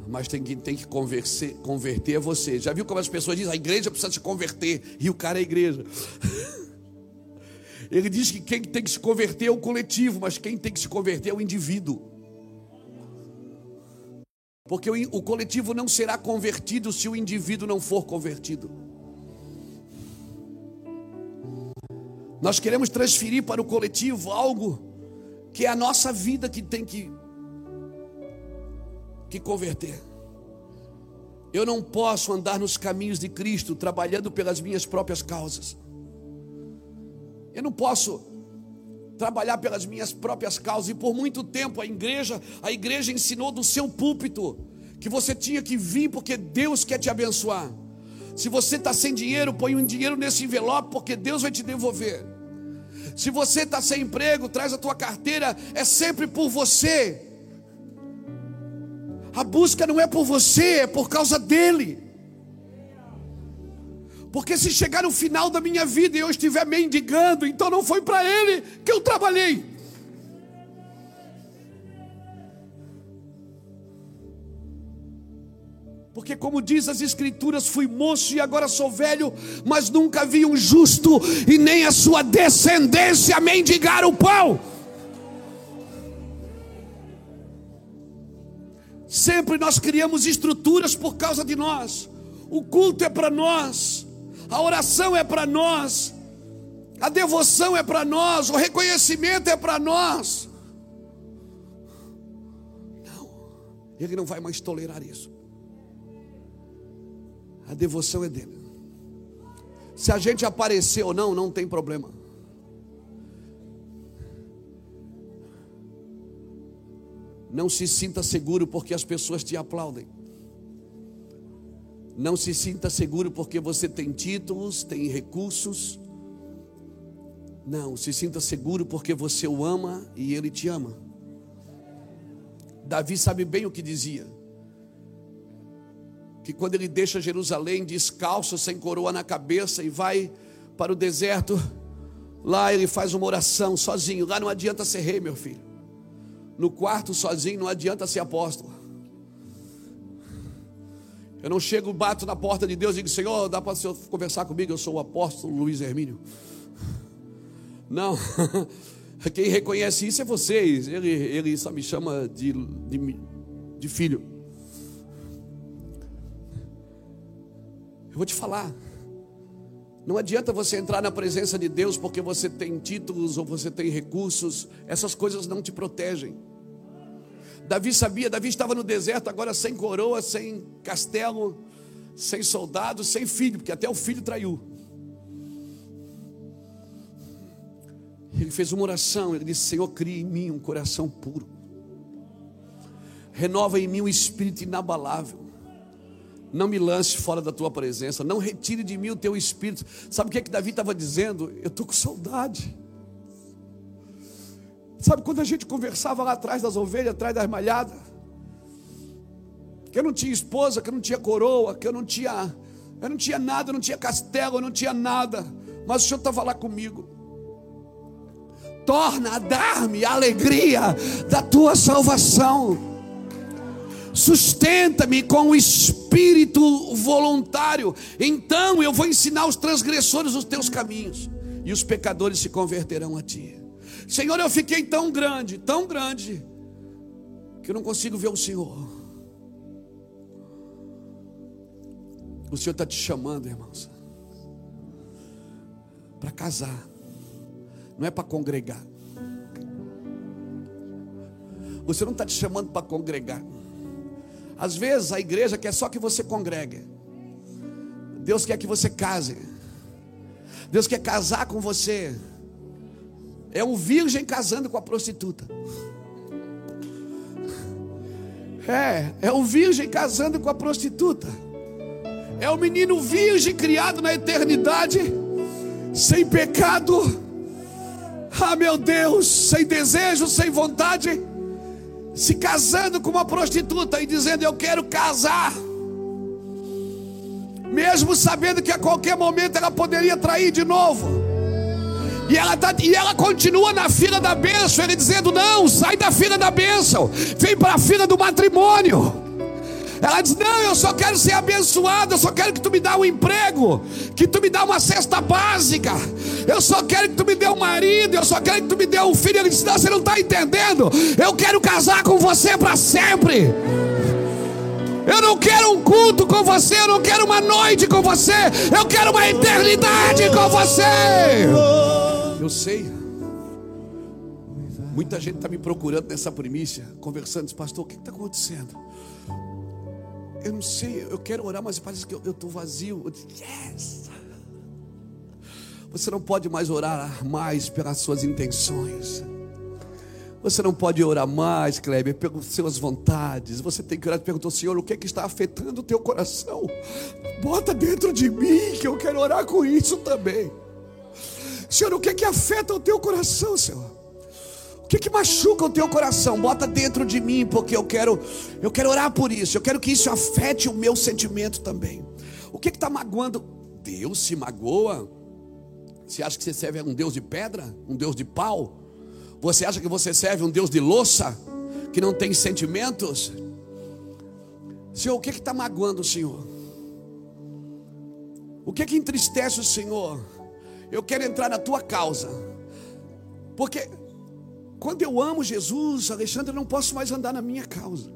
Mas tem que, tem que converter você. Já viu como as pessoas dizem? A igreja precisa se converter. E o cara é a igreja. [laughs] Ele diz que quem tem que se converter é o coletivo, mas quem tem que se converter é o indivíduo. Porque o, coletivo não será convertido se o indivíduo não for convertido. Nós queremos transferir para o coletivo algo que é a nossa vida que tem que, que converter. Eu não posso andar nos caminhos de Cristo trabalhando pelas minhas próprias causas. Eu não posso trabalhar pelas minhas próprias causas e por muito tempo a igreja, a igreja ensinou do seu púlpito que você tinha que vir porque Deus quer te abençoar. Se você está sem dinheiro, põe um dinheiro nesse envelope porque Deus vai te devolver. Se você está sem emprego, traz a tua carteira, é sempre por você. A busca não é por você, é por causa dele. Porque se chegar no final da minha vida e eu estiver mendigando, então não foi para Ele que eu trabalhei. Porque, como diz as Escrituras, fui moço e agora sou velho, mas nunca vi um justo e nem a sua descendência mendigar o pão. Sempre nós criamos estruturas por causa de nós, o culto é para nós, a oração é para nós, a devoção é para nós, o reconhecimento é para nós. Não, ele não vai mais tolerar isso. A devoção é dele. Se a gente aparecer ou não, não tem problema. Não se sinta seguro porque as pessoas te aplaudem. Não se sinta seguro porque você tem títulos, tem recursos. Não, se sinta seguro porque você o ama e ele te ama. Davi sabe bem o que dizia. Que quando ele deixa Jerusalém descalço, sem coroa na cabeça e vai para o deserto, lá ele faz uma oração sozinho. Lá não adianta ser rei, meu filho. No quarto sozinho não adianta ser apóstolo. Eu não chego, bato na porta de Deus e digo, Senhor, dá para o Senhor conversar comigo? Eu sou o apóstolo Luiz Hermínio. [laughs] Não. [laughs] Quem reconhece isso é vocês. Ele, ele só me chama de, de, de filho. Eu vou te falar. Não adianta você entrar na presença de Deus porque você tem títulos ou você tem recursos, essas coisas não te protegem. Davi sabia, Davi estava no deserto agora sem coroa, sem castelo, sem soldado, sem filho, porque até o filho traiu. Ele fez uma oração, ele disse: Senhor, cria em mim um coração puro, renova em mim um espírito inabalável. Não me lance fora da tua presença. Não retire de mim o teu espírito. Sabe o que, é que Davi estava dizendo? Eu estou com saudade. Sabe quando a gente conversava lá atrás das ovelhas, atrás das malhadas? Que eu não tinha esposa, que eu não tinha coroa, que eu não tinha, eu não tinha nada, eu não tinha castelo, eu não tinha nada. Mas o Senhor estava lá comigo. Torna a dar-me a alegria da tua salvação sustenta-me com o espírito voluntário, então eu vou ensinar os transgressores os teus caminhos, e os pecadores se converterão a ti. Senhor, eu fiquei tão grande, tão grande, que eu não consigo ver o Senhor. O Senhor está te chamando, irmãos, para casar, não é para congregar. Senhor não está te chamando para congregar. Às vezes a igreja quer só que você congregue. Deus quer que você case. Deus quer casar com você. É um virgem casando com a prostituta. É, é um virgem casando com a prostituta. É o menino virgem criado na eternidade, sem pecado. Ah, meu Deus, sem desejo, sem vontade se casando com uma prostituta e dizendo: Eu quero casar, mesmo sabendo que a qualquer momento ela poderia trair de novo. E ela, tá, e ela continua na fila da bênção, ele dizendo: Não, sai da fila da bênção, vem para a fila do matrimônio. Ela diz: Não, eu só quero ser abençoada, eu só quero que tu me dá um emprego, que tu me dá uma cesta básica. Eu só quero que tu me dê um marido, eu só quero que tu me dê um filho. Ele diz: Não, você não está entendendo. Eu quero casar com você para sempre. Eu não quero um culto com você, eu não quero uma noite com você, eu quero uma eternidade com você. Eu sei. Muita gente está me procurando nessa primícia, conversando, diz, pastor, o que está acontecendo? Eu não sei, eu quero orar, mas parece que eu estou vazio. Eu disse, yes! Você não pode mais orar mais pelas suas intenções. Você não pode orar mais, Kleber, pelas suas vontades. Você tem que orar e perguntar, Senhor, o que é que está afetando o teu coração? Bota dentro de mim que eu quero orar com isso também. Senhor, o que é que afeta o teu coração, Senhor? que, que machuca o teu coração? Bota dentro de mim, porque eu quero, eu quero orar por isso. Eu quero que isso afete o meu sentimento também. O que está magoando? Deus se magoa? Você acha que você serve a um Deus de pedra? Um Deus de pau? Você acha que você serve um Deus de louça? Que não tem sentimentos? Senhor, o que está magoando o Senhor? O que que entristece o Senhor? Eu quero entrar na tua causa. Porque quando eu amo Jesus, Alexandre, eu não posso mais andar na minha causa.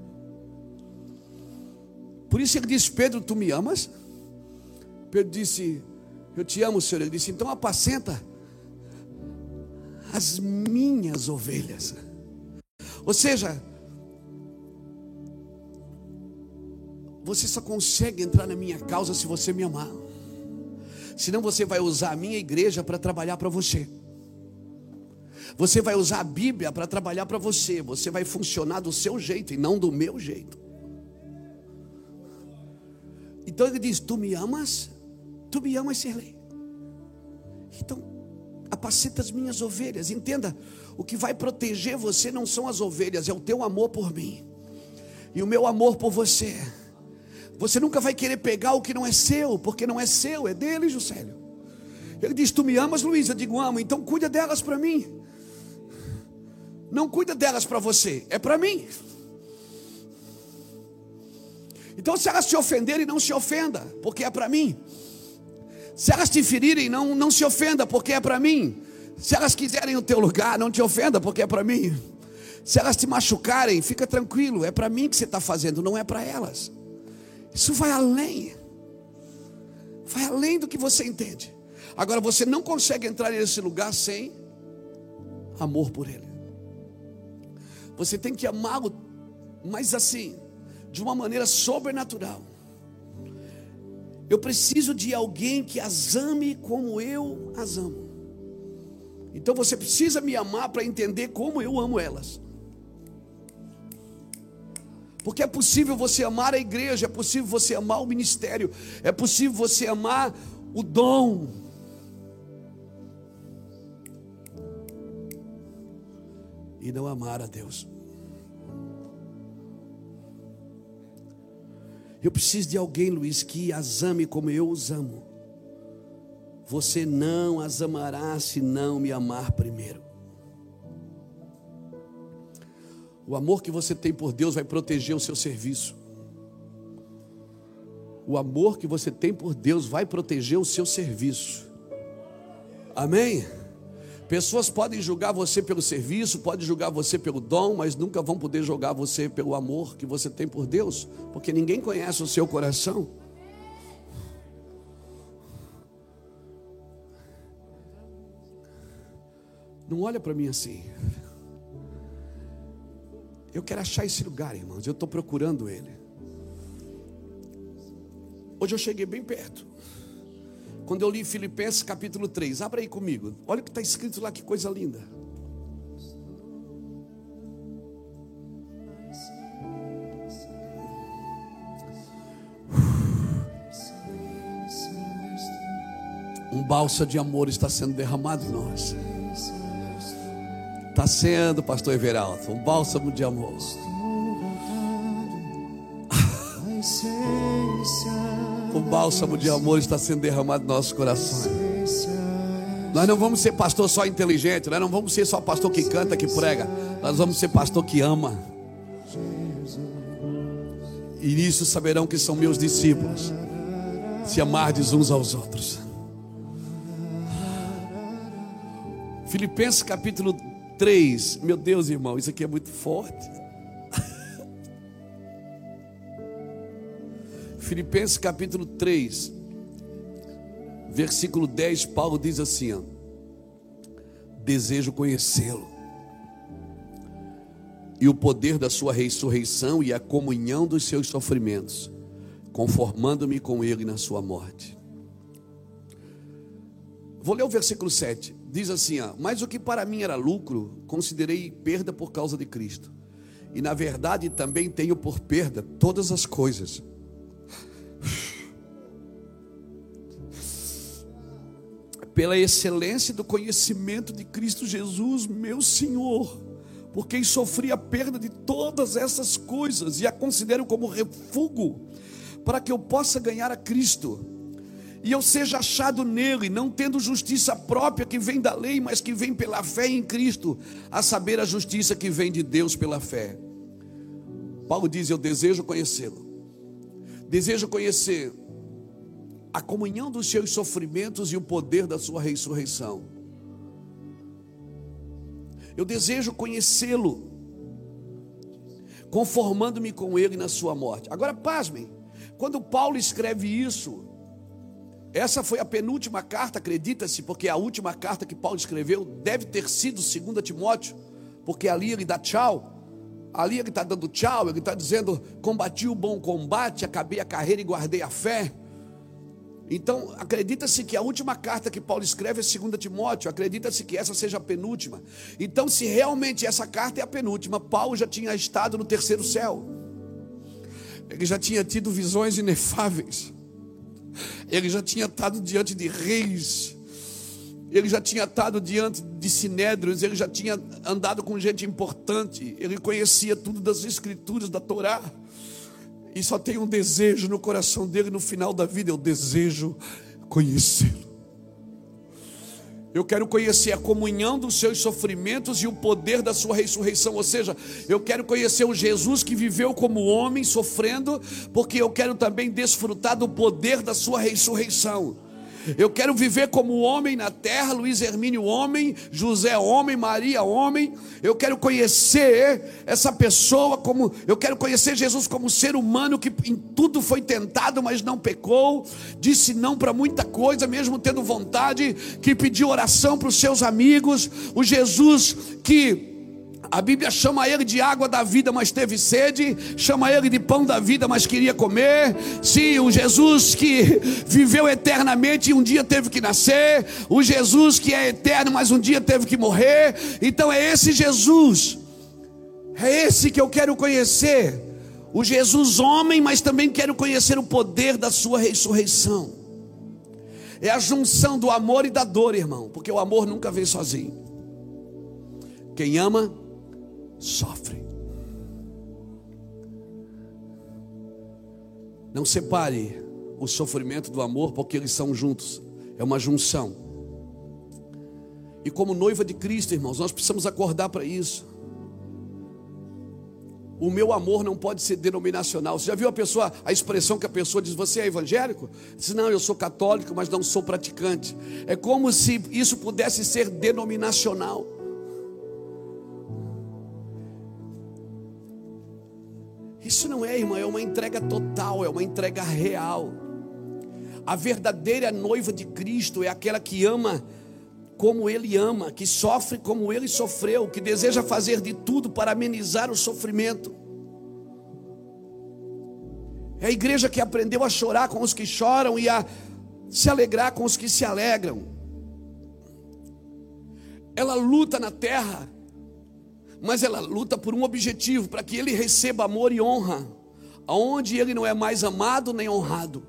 Por isso ele disse: Pedro, tu me amas? Pedro disse: Eu te amo, Senhor. Ele disse: Então apacenta as minhas ovelhas. Ou seja, você só consegue entrar na minha causa se você me amar. Senão você vai usar a minha igreja para trabalhar para você. Você vai usar a Bíblia para trabalhar para você. Você vai funcionar do seu jeito e não do meu jeito. Então ele diz: Tu me amas? Tu me amas, Sirlei? Então, apaceta as minhas ovelhas. Entenda: o que vai proteger você não são as ovelhas, é o teu amor por mim e o meu amor por você. Você nunca vai querer pegar o que não é seu, porque não é seu, é dele, Juscelio. Ele diz: Tu me amas, Luiz? Eu digo: Amo, então cuida delas para mim. Não cuida delas para você, é para mim. Então, se elas te ofenderem, não se ofenda, porque é para mim. Se elas te ferirem, não, não se ofenda, porque é para mim. Se elas quiserem o teu lugar, não te ofenda, porque é para mim. Se elas te machucarem, fica tranquilo, é para mim que você está fazendo, não é para elas. Isso vai além, vai além do que você entende. Agora você não consegue entrar nesse lugar sem amor por Ele. Você tem que amá-lo, mas assim, de uma maneira sobrenatural. Eu preciso de alguém que as ame como eu as amo. Então você precisa me amar para entender como eu amo elas. Porque é possível você amar a igreja, é possível você amar o ministério, é possível você amar o dom. E não amar a Deus. Eu preciso de alguém, Luiz, que as ame como eu os amo. Você não as amará se não me amar primeiro. O amor que você tem por Deus vai proteger o seu serviço. O amor que você tem por Deus vai proteger o seu serviço. Amém? Pessoas podem julgar você pelo serviço, podem julgar você pelo dom, mas nunca vão poder julgar você pelo amor que você tem por Deus, porque ninguém conhece o seu coração. Não olha para mim assim. Eu quero achar esse lugar, irmãos. Eu estou procurando ele. Hoje eu cheguei bem perto. Quando eu li Filipenses capítulo 3, abra aí comigo. Olha o que está escrito lá, que coisa linda. Um balsa de amor está sendo derramado em nós. Está sendo, pastor Everaldo, um bálsamo de amor. o [laughs] bálsamo de amor está sendo derramado nos nossos corações. Nós não vamos ser pastor só inteligente, nós não vamos ser só pastor que canta, que prega. Nós vamos ser pastor que ama. E nisso saberão que são meus discípulos, se amardes uns aos outros. Filipenses capítulo 3, meu Deus, irmão, isso aqui é muito forte. [laughs] Filipenses capítulo 3, versículo 10, Paulo diz assim: ó, Desejo conhecê-lo, e o poder da sua ressurreição e a comunhão dos seus sofrimentos, conformando-me com ele na sua morte. Vou ler o versículo 7. Diz assim: ó, Mas o que para mim era lucro, considerei perda por causa de Cristo. E na verdade também tenho por perda todas as coisas pela excelência do conhecimento de Cristo Jesus, meu Senhor, por quem sofri a perda de todas essas coisas e a considero como refúgio, para que eu possa ganhar a Cristo e eu seja achado nele, não tendo justiça própria que vem da lei, mas que vem pela fé em Cristo, a saber, a justiça que vem de Deus pela fé. Paulo diz: Eu desejo conhecê-lo, desejo conhecer a comunhão dos seus sofrimentos e o poder da sua ressurreição. Eu desejo conhecê-lo, conformando-me com ele na sua morte. Agora, pasmem, quando Paulo escreve isso, essa foi a penúltima carta, acredita-se, porque a última carta que Paulo escreveu deve ter sido 2 Timóteo, porque ali ele dá tchau. Ali ele está dando tchau, ele está dizendo: combati o bom combate, acabei a carreira e guardei a fé. Então, acredita-se que a última carta que Paulo escreve é 2 Timóteo, acredita-se que essa seja a penúltima. Então, se realmente essa carta é a penúltima, Paulo já tinha estado no terceiro céu, ele já tinha tido visões inefáveis, ele já tinha estado diante de reis, ele já tinha estado diante de sinédrios, ele já tinha andado com gente importante, ele conhecia tudo das escrituras, da Torá. E só tem um desejo no coração dele no final da vida: eu desejo conhecê-lo. Eu quero conhecer a comunhão dos seus sofrimentos e o poder da sua ressurreição. Ou seja, eu quero conhecer o Jesus que viveu como homem sofrendo, porque eu quero também desfrutar do poder da sua ressurreição. Eu quero viver como homem na terra, Luiz Hermínio homem, José homem, Maria homem. Eu quero conhecer essa pessoa como eu quero conhecer Jesus como ser humano que em tudo foi tentado, mas não pecou, disse não para muita coisa, mesmo tendo vontade, que pediu oração para os seus amigos, o Jesus que a Bíblia chama ele de água da vida, mas teve sede, chama ele de pão da vida, mas queria comer. Sim, o Jesus que viveu eternamente e um dia teve que nascer, o Jesus que é eterno, mas um dia teve que morrer. Então é esse Jesus, é esse que eu quero conhecer. O Jesus homem, mas também quero conhecer o poder da sua ressurreição. É a junção do amor e da dor, irmão, porque o amor nunca vem sozinho. Quem ama, sofre. Não separe o sofrimento do amor, porque eles são juntos, é uma junção. E como noiva de Cristo, irmãos, nós precisamos acordar para isso. O meu amor não pode ser denominacional. Você já viu a pessoa, a expressão que a pessoa diz: Você é evangélico? Diz: Não, eu sou católico, mas não sou praticante. É como se isso pudesse ser denominacional. Isso não é, irmã, é uma entrega total, é uma entrega real. A verdadeira noiva de Cristo é aquela que ama como ele ama, que sofre como ele sofreu, que deseja fazer de tudo para amenizar o sofrimento. É a igreja que aprendeu a chorar com os que choram e a se alegrar com os que se alegram. Ela luta na terra mas ela luta por um objetivo, para que ele receba amor e honra, aonde ele não é mais amado nem honrado.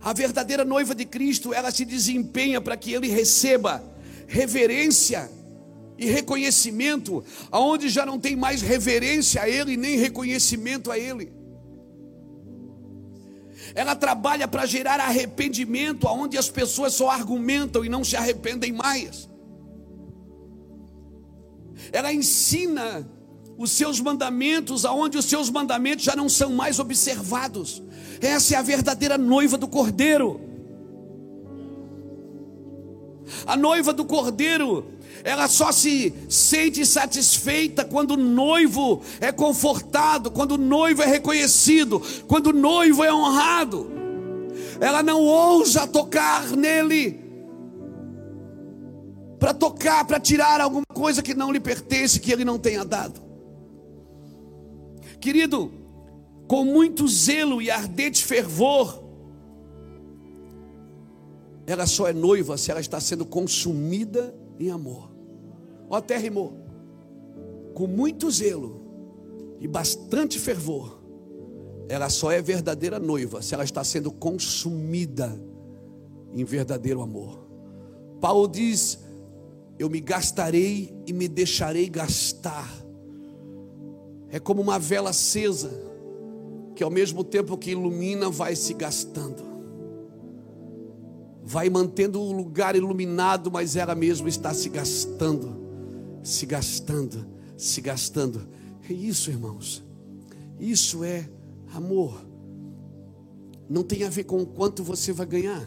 A verdadeira noiva de Cristo, ela se desempenha para que ele receba reverência e reconhecimento, aonde já não tem mais reverência a ele nem reconhecimento a ele. Ela trabalha para gerar arrependimento, aonde as pessoas só argumentam e não se arrependem mais ela ensina os seus mandamentos, aonde os seus mandamentos já não são mais observados. Essa é a verdadeira noiva do Cordeiro. A noiva do Cordeiro, ela só se sente satisfeita quando o noivo é confortado, quando o noivo é reconhecido, quando o noivo é honrado. Ela não ousa tocar nele para tocar, para tirar alguma coisa que não lhe pertence, que ele não tenha dado. Querido, com muito zelo e ardente fervor, ela só é noiva se ela está sendo consumida em amor. Ó, até rimou. Com muito zelo e bastante fervor, ela só é verdadeira noiva se ela está sendo consumida em verdadeiro amor. Paulo diz eu me gastarei e me deixarei gastar. É como uma vela acesa, que ao mesmo tempo que ilumina, vai se gastando. Vai mantendo o lugar iluminado, mas ela mesma está se gastando, se gastando, se gastando. É isso, irmãos. Isso é amor. Não tem a ver com o quanto você vai ganhar,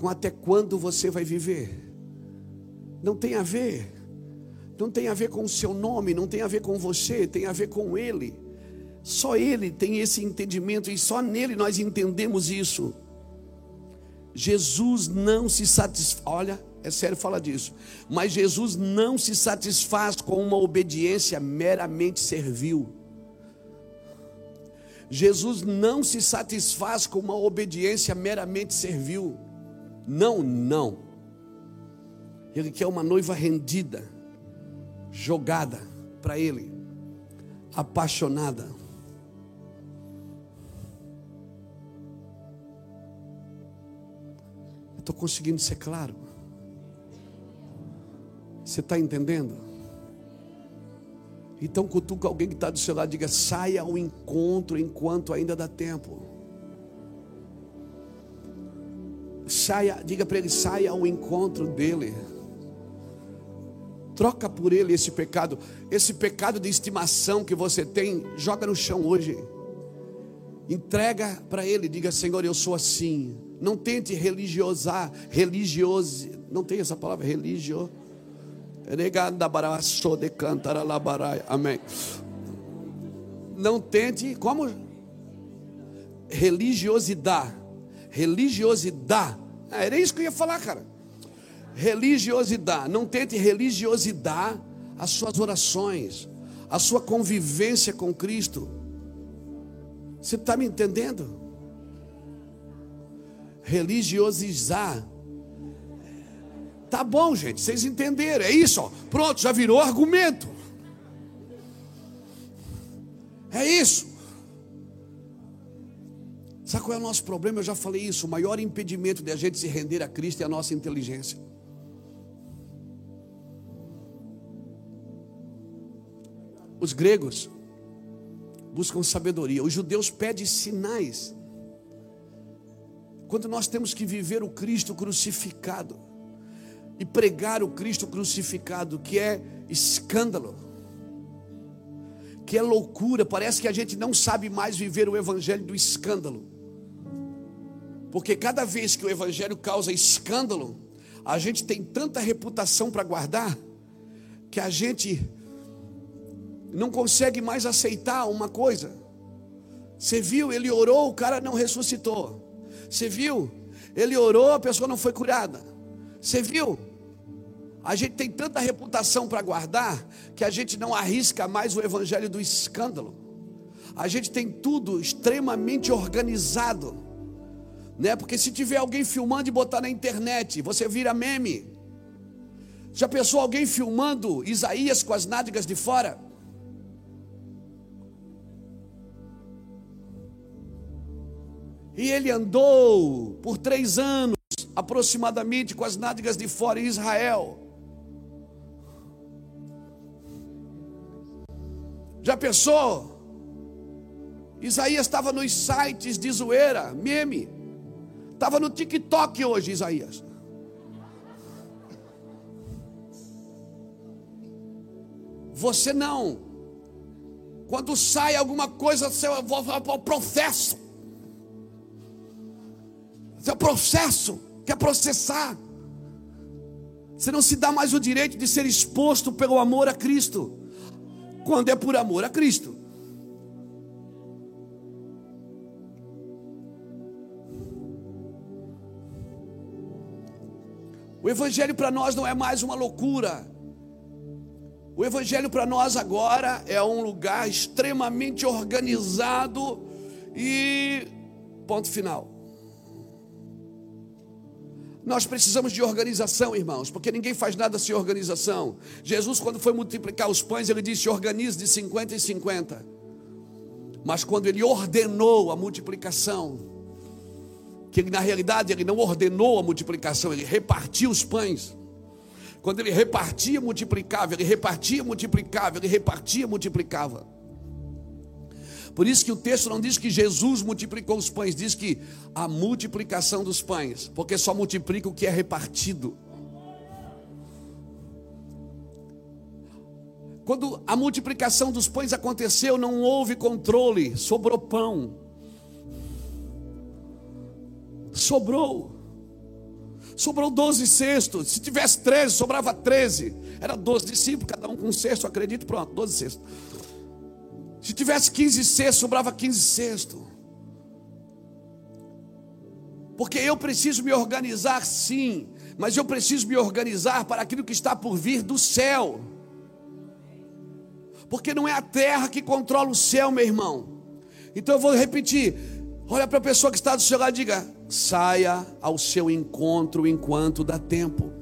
com até quando você vai viver não tem a ver. Não tem a ver com o seu nome, não tem a ver com você, tem a ver com Ele. Só Ele tem esse entendimento e só nele nós entendemos isso. Jesus não se satisfaz, olha, é sério falar disso, mas Jesus não se satisfaz com uma obediência meramente servil. Jesus não se satisfaz com uma obediência meramente servil. Não, não. Ele quer uma noiva rendida, jogada para Ele, apaixonada. Estou conseguindo ser claro. Você está entendendo? Então cutuca alguém que está do seu lado diga: saia ao encontro enquanto ainda dá tempo. Saia, diga para ele: saia ao encontro dele. Troca por ele esse pecado, esse pecado de estimação que você tem, joga no chão hoje. Entrega para Ele, diga: Senhor, eu sou assim. Não tente religiosar, religioso, não tem essa palavra, religio. Amém. Não tente, como? Religiosidade. Religiosidade. Ah, era isso que eu ia falar, cara. Religiosidade. Não tente religiosidade as suas orações, a sua convivência com Cristo. Você está me entendendo? Religiosizar. Tá bom, gente, vocês entenderam. É isso, ó. Pronto, já virou argumento. É isso. Sabe qual é o nosso problema? Eu já falei isso. O maior impedimento de a gente se render a Cristo é a nossa inteligência. Os gregos buscam sabedoria. Os judeus pedem sinais. Quando nós temos que viver o Cristo crucificado e pregar o Cristo crucificado, que é escândalo, que é loucura, parece que a gente não sabe mais viver o evangelho do escândalo. Porque cada vez que o evangelho causa escândalo, a gente tem tanta reputação para guardar que a gente não consegue mais aceitar uma coisa. Você viu, ele orou, o cara não ressuscitou. Você viu, ele orou, a pessoa não foi curada. Você viu? A gente tem tanta reputação para guardar que a gente não arrisca mais o evangelho do escândalo. A gente tem tudo extremamente organizado, né? Porque se tiver alguém filmando e botar na internet, você vira meme. Já pensou alguém filmando Isaías com as nádegas de fora? E ele andou por três anos, aproximadamente, com as nádegas de fora em Israel. Já pensou? Isaías estava nos sites de zoeira, meme. Estava no TikTok hoje, Isaías. Você não. Quando sai alguma coisa, você vai para o processo. Isso é processo, quer processar. Você não se dá mais o direito de ser exposto pelo amor a Cristo, quando é por amor a Cristo. O Evangelho para nós não é mais uma loucura. O Evangelho para nós agora é um lugar extremamente organizado e ponto final. Nós precisamos de organização, irmãos, porque ninguém faz nada sem organização. Jesus, quando foi multiplicar os pães, ele disse: organize de 50 em 50. Mas quando ele ordenou a multiplicação, que ele, na realidade ele não ordenou a multiplicação, ele repartiu os pães. Quando ele repartia, multiplicava, ele repartia, multiplicava, ele repartia, multiplicava. Por isso que o texto não diz que Jesus multiplicou os pães, diz que a multiplicação dos pães, porque só multiplica o que é repartido. Quando a multiplicação dos pães aconteceu, não houve controle, sobrou pão. Sobrou. Sobrou 12 cestos. Se tivesse 13, sobrava 13. Era 12 discípulos, cada um com um cesto, acredito, pronto, 12 cestos. Se tivesse 15 cestos, sobrava 15 cestos. Porque eu preciso me organizar sim, mas eu preciso me organizar para aquilo que está por vir do céu. Porque não é a terra que controla o céu, meu irmão. Então eu vou repetir. Olha para a pessoa que está do seu lado e diga: saia ao seu encontro enquanto dá tempo.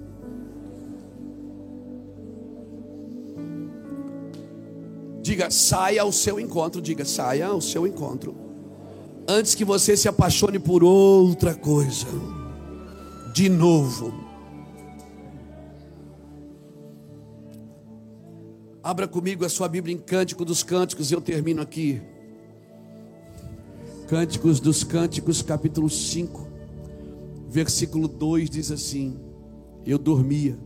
Diga, saia ao seu encontro. Diga, saia ao seu encontro. Antes que você se apaixone por outra coisa. De novo. Abra comigo a sua Bíblia em Cântico dos Cânticos eu termino aqui. Cânticos dos Cânticos, capítulo 5, versículo 2 diz assim: Eu dormia,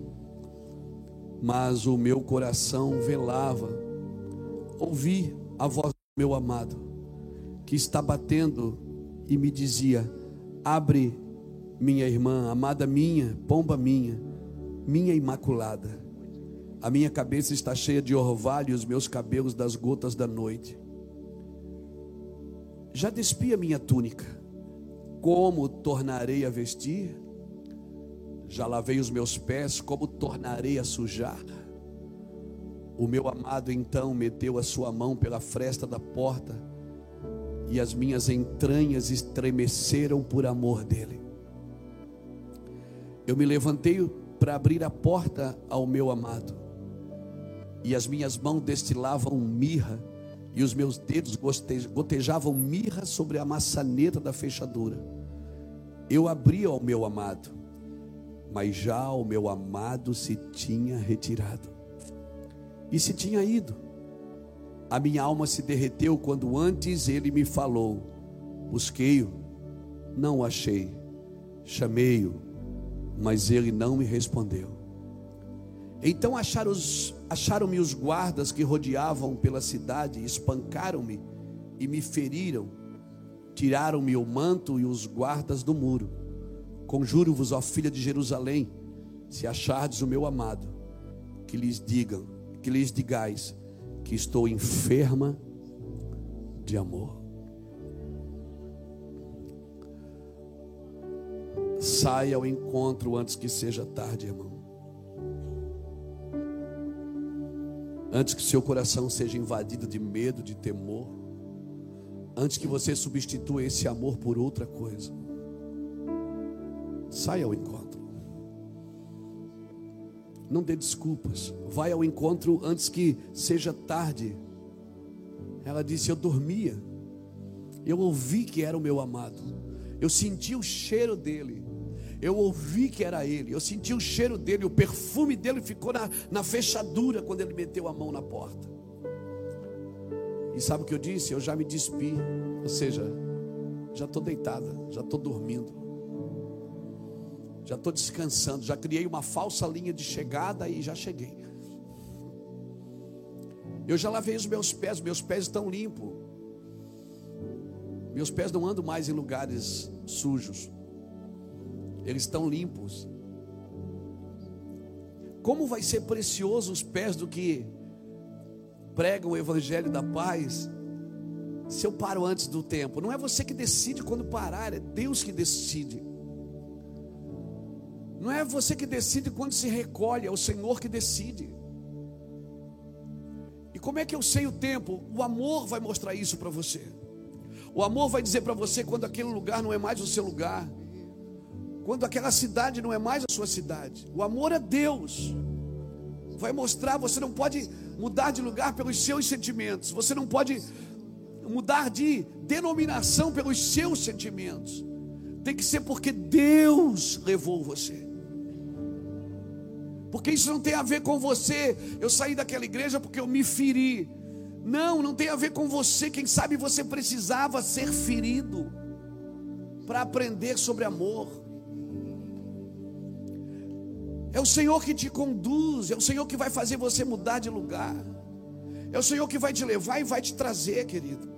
mas o meu coração velava ouvi a voz do meu amado, que está batendo e me dizia: Abre, minha irmã, amada minha, pomba minha, minha imaculada. A minha cabeça está cheia de orvalho e os meus cabelos das gotas da noite. Já despi a minha túnica, como tornarei a vestir? Já lavei os meus pés, como tornarei a sujar? O meu amado então meteu a sua mão pela fresta da porta, e as minhas entranhas estremeceram por amor dele. Eu me levantei para abrir a porta ao meu amado, e as minhas mãos destilavam mirra, e os meus dedos gotejavam mirra sobre a maçaneta da fechadura. Eu abri ao meu amado, mas já o meu amado se tinha retirado e se tinha ido. A minha alma se derreteu quando antes ele me falou. Busquei-o, não o achei. Chamei-o, mas ele não me respondeu. Então acharam-me acharam os guardas que rodeavam pela cidade, espancaram-me e me feriram. Tiraram-me o manto e os guardas do muro. Conjuro-vos, ó filha de Jerusalém, se achardes o meu amado, que lhes digam que lhes digais que estou enferma de amor. Saia ao encontro antes que seja tarde, irmão. Antes que seu coração seja invadido de medo, de temor. Antes que você substitua esse amor por outra coisa. Saia ao encontro. Não dê desculpas. Vai ao encontro antes que seja tarde. Ela disse: Eu dormia. Eu ouvi que era o meu amado. Eu senti o cheiro dele. Eu ouvi que era ele. Eu senti o cheiro dele. O perfume dele ficou na, na fechadura quando ele meteu a mão na porta. E sabe o que eu disse? Eu já me despi. Ou seja, já estou deitada, já estou dormindo já estou descansando, já criei uma falsa linha de chegada e já cheguei. Eu já lavei os meus pés, meus pés estão limpos. Meus pés não andam mais em lugares sujos, eles estão limpos. Como vai ser precioso os pés do que pregam o evangelho da paz, se eu paro antes do tempo? Não é você que decide quando parar, é Deus que decide. Não é você que decide quando se recolhe, é o Senhor que decide. E como é que eu sei o tempo? O amor vai mostrar isso para você. O amor vai dizer para você quando aquele lugar não é mais o seu lugar. Quando aquela cidade não é mais a sua cidade. O amor é Deus. Vai mostrar, você não pode mudar de lugar pelos seus sentimentos. Você não pode mudar de denominação pelos seus sentimentos. Tem que ser porque Deus levou você. Porque isso não tem a ver com você. Eu saí daquela igreja porque eu me feri. Não, não tem a ver com você. Quem sabe você precisava ser ferido para aprender sobre amor. É o Senhor que te conduz, é o Senhor que vai fazer você mudar de lugar. É o Senhor que vai te levar e vai te trazer, querido.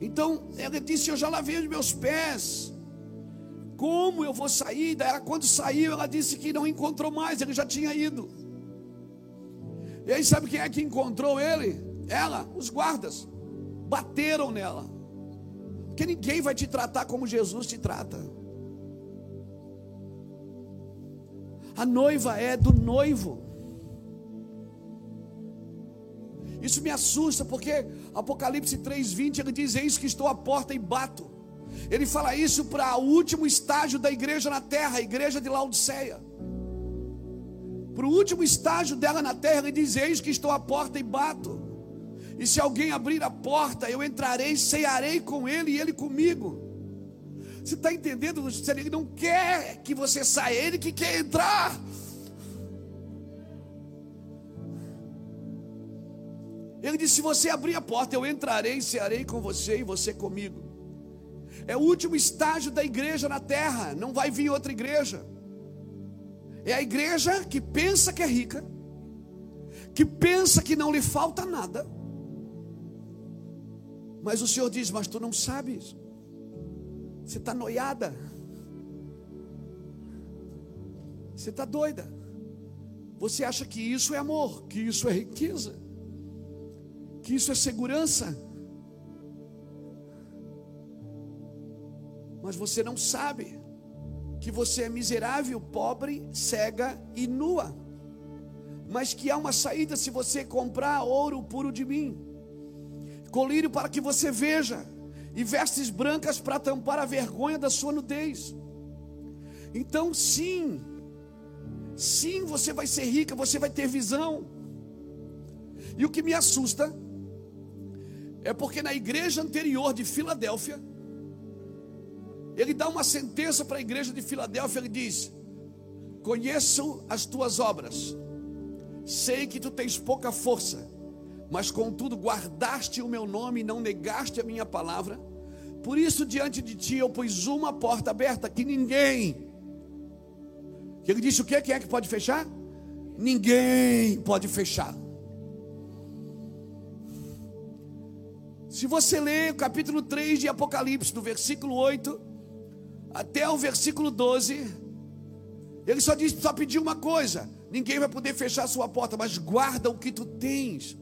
Então, ela disse: Eu já lavei os meus pés. Como eu vou sair? Daí, quando saiu, ela disse que não encontrou mais, ele já tinha ido. E aí, sabe quem é que encontrou ele? Ela, os guardas. Bateram nela. Porque ninguém vai te tratar como Jesus te trata. A noiva é do noivo. Isso me assusta, porque Apocalipse 3,20 ele diz: Eis que estou à porta e bato. Ele fala isso para o último estágio da igreja na terra, a igreja de Laodiceia. Para o último estágio dela na terra, ele diz: Eis que estou à porta e bato. E se alguém abrir a porta, eu entrarei, cearei com ele e ele comigo. Você está entendendo? Ele não quer que você saia, ele que quer entrar. Ele disse: Se você abrir a porta, eu entrarei, cearei com você e você comigo. É o último estágio da igreja na terra. Não vai vir outra igreja. É a igreja que pensa que é rica, que pensa que não lhe falta nada, Mas o Senhor diz: Mas tu não sabes, você está noiada, você está doida. Você acha que isso é amor, que isso é riqueza, que isso é segurança. Mas você não sabe que você é miserável, pobre, cega e nua. Mas que há uma saída se você comprar ouro puro de mim, colírio para que você veja, e vestes brancas para tampar a vergonha da sua nudez. Então, sim, sim, você vai ser rica, você vai ter visão. E o que me assusta é porque na igreja anterior de Filadélfia, ele dá uma sentença para a igreja de Filadélfia, ele diz: Conheço as tuas obras, sei que tu tens pouca força, mas contudo guardaste o meu nome e não negaste a minha palavra. Por isso, diante de ti eu pus uma porta aberta que ninguém. Ele disse o que? Quem é que pode fechar? Ninguém pode fechar. Se você ler o capítulo 3 de Apocalipse, do versículo 8 até o versículo 12, ele só diz, só pediu uma coisa: ninguém vai poder fechar a sua porta, mas guarda o que tu tens,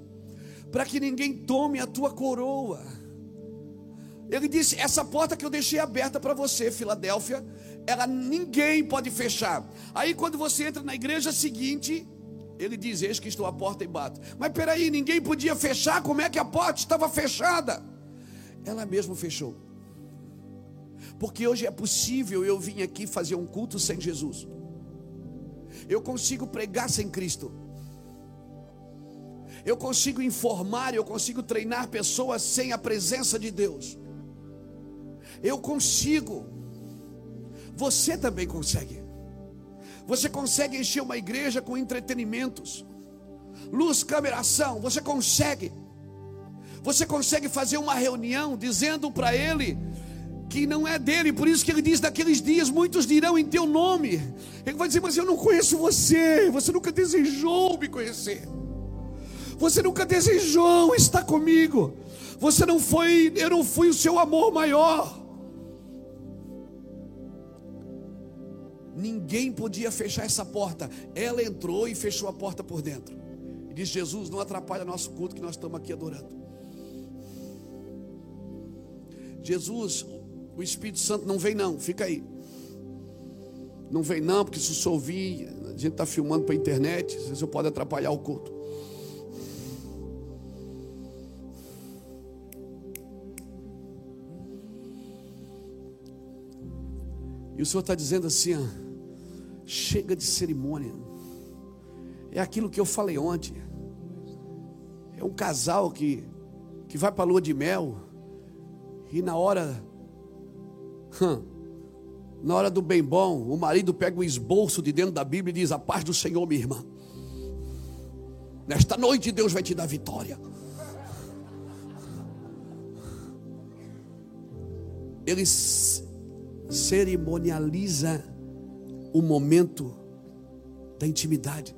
para que ninguém tome a tua coroa. Ele disse: essa porta que eu deixei aberta para você, Filadélfia, ela ninguém pode fechar. Aí quando você entra na igreja seguinte, ele diz: Eis que estou à porta e bato. Mas peraí, ninguém podia fechar, como é que a porta estava fechada? Ela mesma fechou. Porque hoje é possível eu vir aqui fazer um culto sem Jesus. Eu consigo pregar sem Cristo. Eu consigo informar, eu consigo treinar pessoas sem a presença de Deus. Eu consigo. Você também consegue. Você consegue encher uma igreja com entretenimentos, luz, câmera, ação. Você consegue. Você consegue fazer uma reunião dizendo para ele que não é dele, por isso que ele diz: naqueles dias muitos dirão em teu nome. Ele vai dizer: Mas eu não conheço você, você nunca desejou me conhecer, você nunca desejou estar comigo, você não foi, eu não fui o seu amor maior. Ninguém podia fechar essa porta, ela entrou e fechou a porta por dentro. E diz: Jesus, não atrapalha nosso culto que nós estamos aqui adorando. Jesus, o Espírito Santo não vem não, fica aí. Não vem não, porque se o senhor ouvir, a gente está filmando para a internet, você pode atrapalhar o culto. E o Senhor está dizendo assim: ó, chega de cerimônia. É aquilo que eu falei ontem. É um casal que, que vai para a lua de mel e na hora na hora do bem bom, o marido pega o esboço de dentro da Bíblia e diz: A paz do Senhor, minha irmã. Nesta noite Deus vai te dar vitória. Ele cerimonializa o momento da intimidade.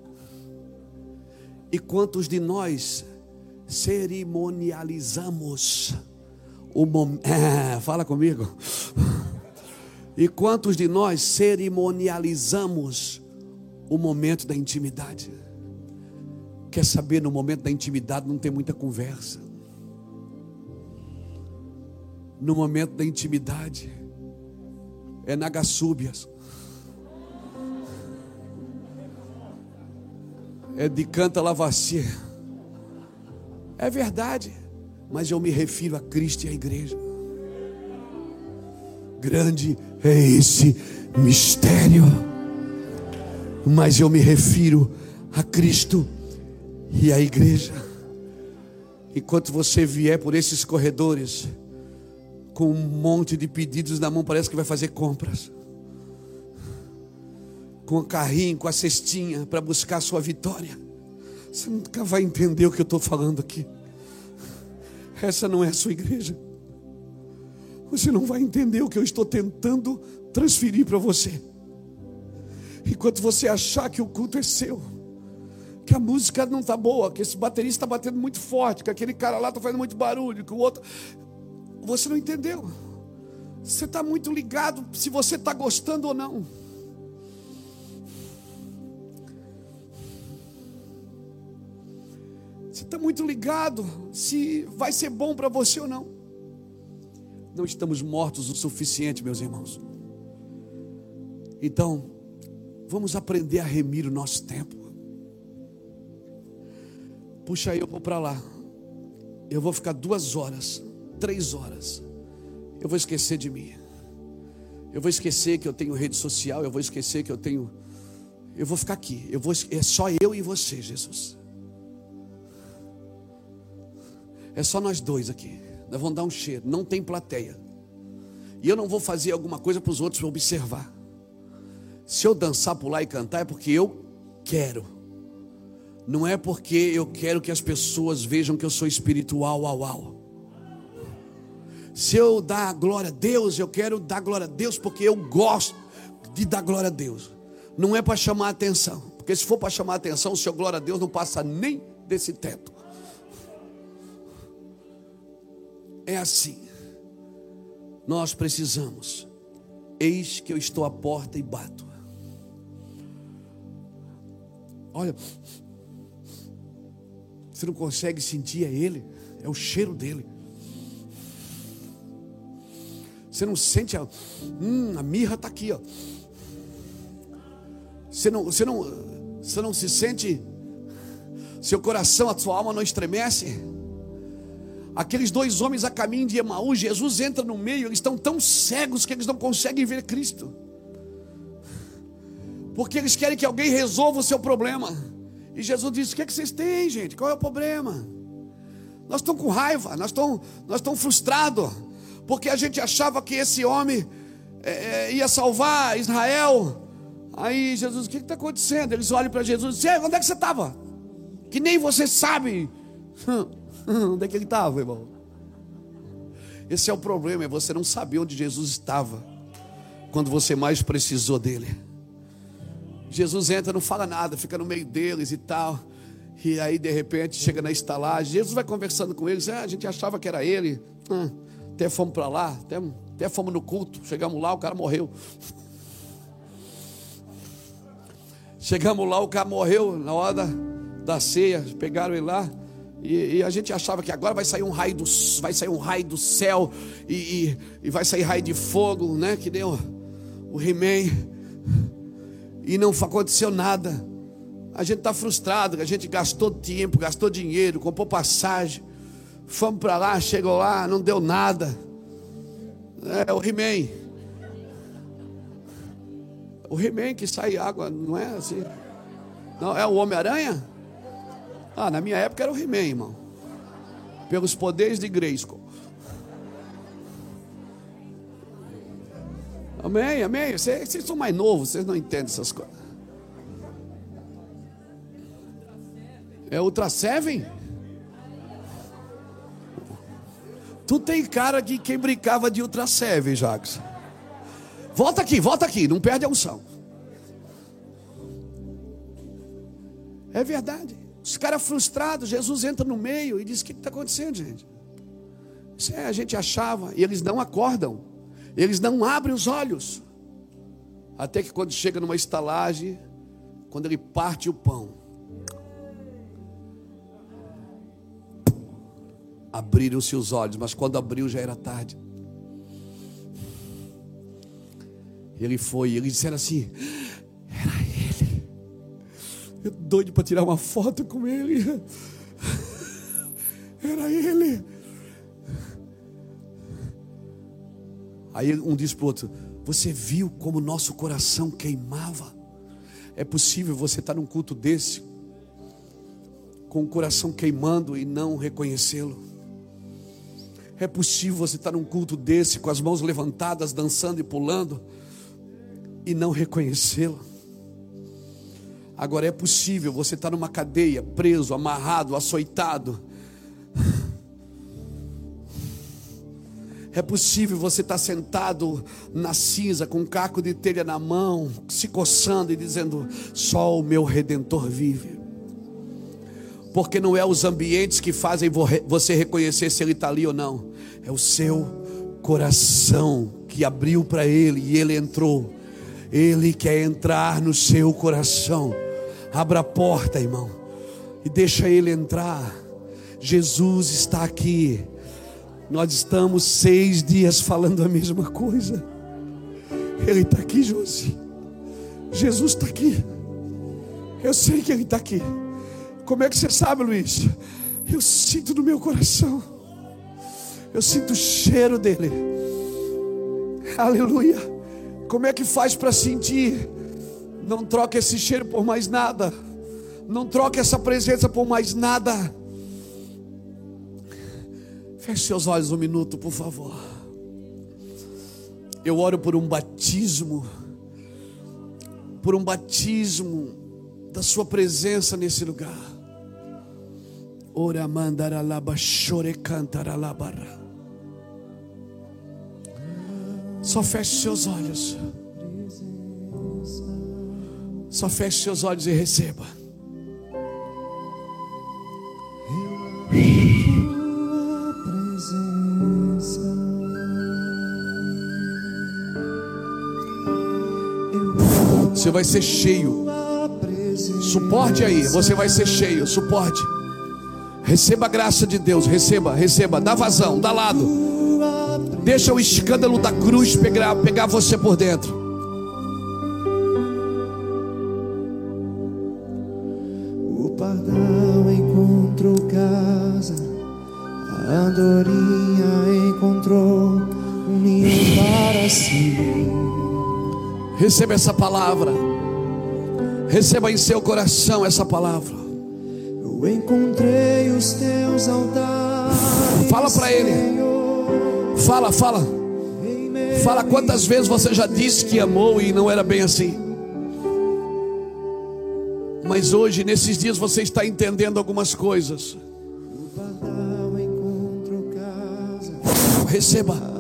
E quantos de nós cerimonializamos o momento. É, [laughs] fala comigo. E quantos de nós cerimonializamos o momento da intimidade? Quer saber, no momento da intimidade não tem muita conversa. No momento da intimidade, é nagasúbias. É de canta lavacia. É verdade, mas eu me refiro a Cristo e à igreja. Grande é esse mistério. Mas eu me refiro a Cristo e à igreja. Enquanto você vier por esses corredores, com um monte de pedidos na mão, parece que vai fazer compras. Com o carrinho, com a cestinha, para buscar a sua vitória. Você nunca vai entender o que eu estou falando aqui. Essa não é a sua igreja você não vai entender o que eu estou tentando transferir para você. Enquanto você achar que o culto é seu, que a música não está boa, que esse baterista está batendo muito forte, que aquele cara lá está fazendo muito barulho, que o outro. Você não entendeu. Você está muito ligado se você está gostando ou não. Você está muito ligado se vai ser bom para você ou não. Não estamos mortos o suficiente, meus irmãos. Então, vamos aprender a remir o nosso tempo. Puxa eu vou para lá. Eu vou ficar duas horas, três horas. Eu vou esquecer de mim. Eu vou esquecer que eu tenho rede social. Eu vou esquecer que eu tenho. Eu vou ficar aqui. Eu vou. É só eu e você, Jesus. É só nós dois aqui. Nós vamos dar um cheiro. Não tem plateia. E eu não vou fazer alguma coisa para os outros observar. Se eu dançar, pular e cantar, é porque eu quero. Não é porque eu quero que as pessoas vejam que eu sou espiritual, uau, uau. Se eu dar glória a Deus, eu quero dar glória a Deus porque eu gosto de dar glória a Deus. Não é para chamar atenção. Porque se for para chamar atenção, o seu glória a Deus não passa nem desse teto. É assim. Nós precisamos. Eis que eu estou à porta e bato. Olha, você não consegue sentir é Ele, é o cheiro dele. Você não sente a, hum, a mirra está aqui, ó. Você não, você não, você não se sente, seu coração, a sua alma não estremece. Aqueles dois homens a caminho de Emaús, Jesus entra no meio, eles estão tão cegos que eles não conseguem ver Cristo porque eles querem que alguém resolva o seu problema. E Jesus disse: O que, é que vocês têm, gente? Qual é o problema? Nós estamos com raiva, nós estamos, nós estamos frustrados, porque a gente achava que esse homem é, é ia salvar Israel. Aí Jesus, o que está acontecendo? Eles olham para Jesus e dizem: Onde é que você estava? Que nem você sabe. [laughs] [laughs] onde é que ele estava, irmão? Esse é o problema, é você não saber onde Jesus estava quando você mais precisou dele. Jesus entra, não fala nada, fica no meio deles e tal. E aí, de repente, chega na estalagem. Jesus vai conversando com eles. Ah, a gente achava que era ele. Ah, até fomos para lá, até, até fomos no culto. Chegamos lá, o cara morreu. Chegamos lá, o cara morreu na hora da ceia. Pegaram ele lá. E, e, a gente achava que agora vai sair um raio do, vai sair um raio do céu. E, e, e vai sair raio de fogo, né? Que deu o He-Man e não aconteceu nada. A gente está frustrado, a gente gastou tempo, gastou dinheiro, comprou passagem, fomos para lá, chegou lá, não deu nada. É o He-Man. O He-Man que sai água, não é assim? Não, é o Homem-Aranha? Ah, na minha época era o He-Man, irmão. Pelos poderes de Grayskull. Amém, amém. Vocês, vocês são mais novos, vocês não entendem essas coisas. É Ultra Seven? Tu tem cara de quem brincava de Ultra Seven, Jacques. Volta aqui, volta aqui, não perde a unção. É verdade. Os caras frustrados, Jesus entra no meio e diz: O que está acontecendo, gente? Isso é, a gente achava, e eles não acordam. Eles não abrem os olhos. Até que quando chega numa estalagem, quando ele parte o pão, abriram-se os olhos, mas quando abriu já era tarde. Ele foi, eles disseram assim: ele. Eu doido para tirar uma foto com ele. Era ele. Aí um diz para o outro: Você viu como nosso coração queimava? É possível você estar num culto desse, com o coração queimando e não reconhecê-lo? É possível você estar num culto desse, com as mãos levantadas, dançando e pulando, e não reconhecê-lo? Agora é possível você estar numa cadeia, preso, amarrado, açoitado, É possível você estar sentado na cinza com um caco de telha na mão, se coçando e dizendo: Só o meu redentor vive. Porque não é os ambientes que fazem você reconhecer se ele está ali ou não. É o seu coração que abriu para ele e ele entrou. Ele quer entrar no seu coração. Abra a porta, irmão, e deixa ele entrar. Jesus está aqui. Nós estamos seis dias falando a mesma coisa. Ele está aqui, Josi. Jesus está aqui. Eu sei que Ele está aqui. Como é que você sabe, Luiz? Eu sinto no meu coração. Eu sinto o cheiro dele. Aleluia. Como é que faz para sentir? Não troque esse cheiro por mais nada. Não troque essa presença por mais nada. Feche seus olhos um minuto, por favor. Eu oro por um batismo, por um batismo da Sua presença nesse lugar. Ora mandaralaba chore cantaralabara. Só feche seus olhos. Só feche seus olhos e receba. Você vai ser cheio. Suporte aí, você vai ser cheio. Suporte. Receba a graça de Deus. Receba, receba. Dá vazão, dá lado. Deixa o escândalo da cruz pegar, pegar você por dentro. Receba essa palavra. Receba em seu coração essa palavra. Eu encontrei os teus altares. Fala para ele. Fala, fala. Fala quantas vezes você já disse que amou e não era bem assim. Mas hoje, nesses dias, você está entendendo algumas coisas. Receba.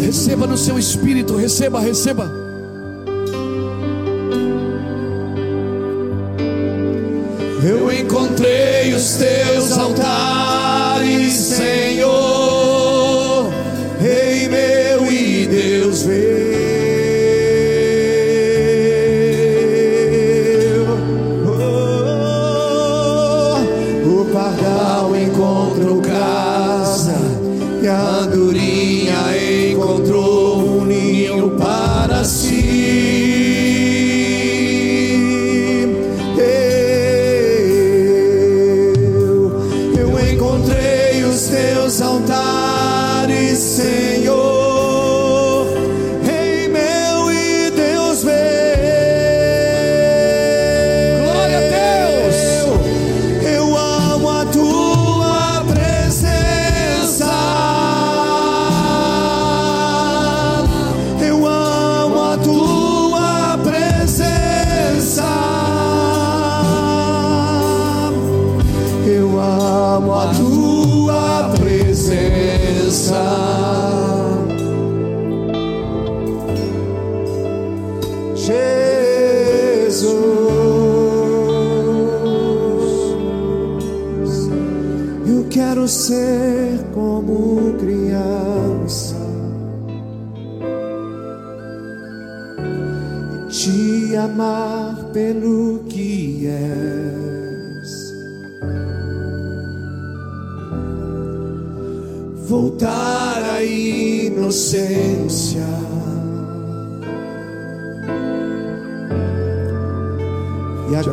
Receba no seu espírito, receba, receba. Eu encontrei os teus altares, Senhor, Rei meu e Deus meu. Oh, o pardal encontrou casa e a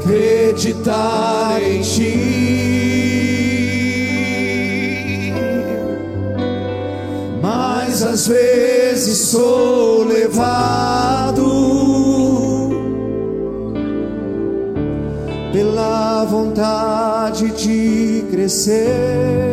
acreditar em ti. Mas às vezes sou levado pela vontade de crescer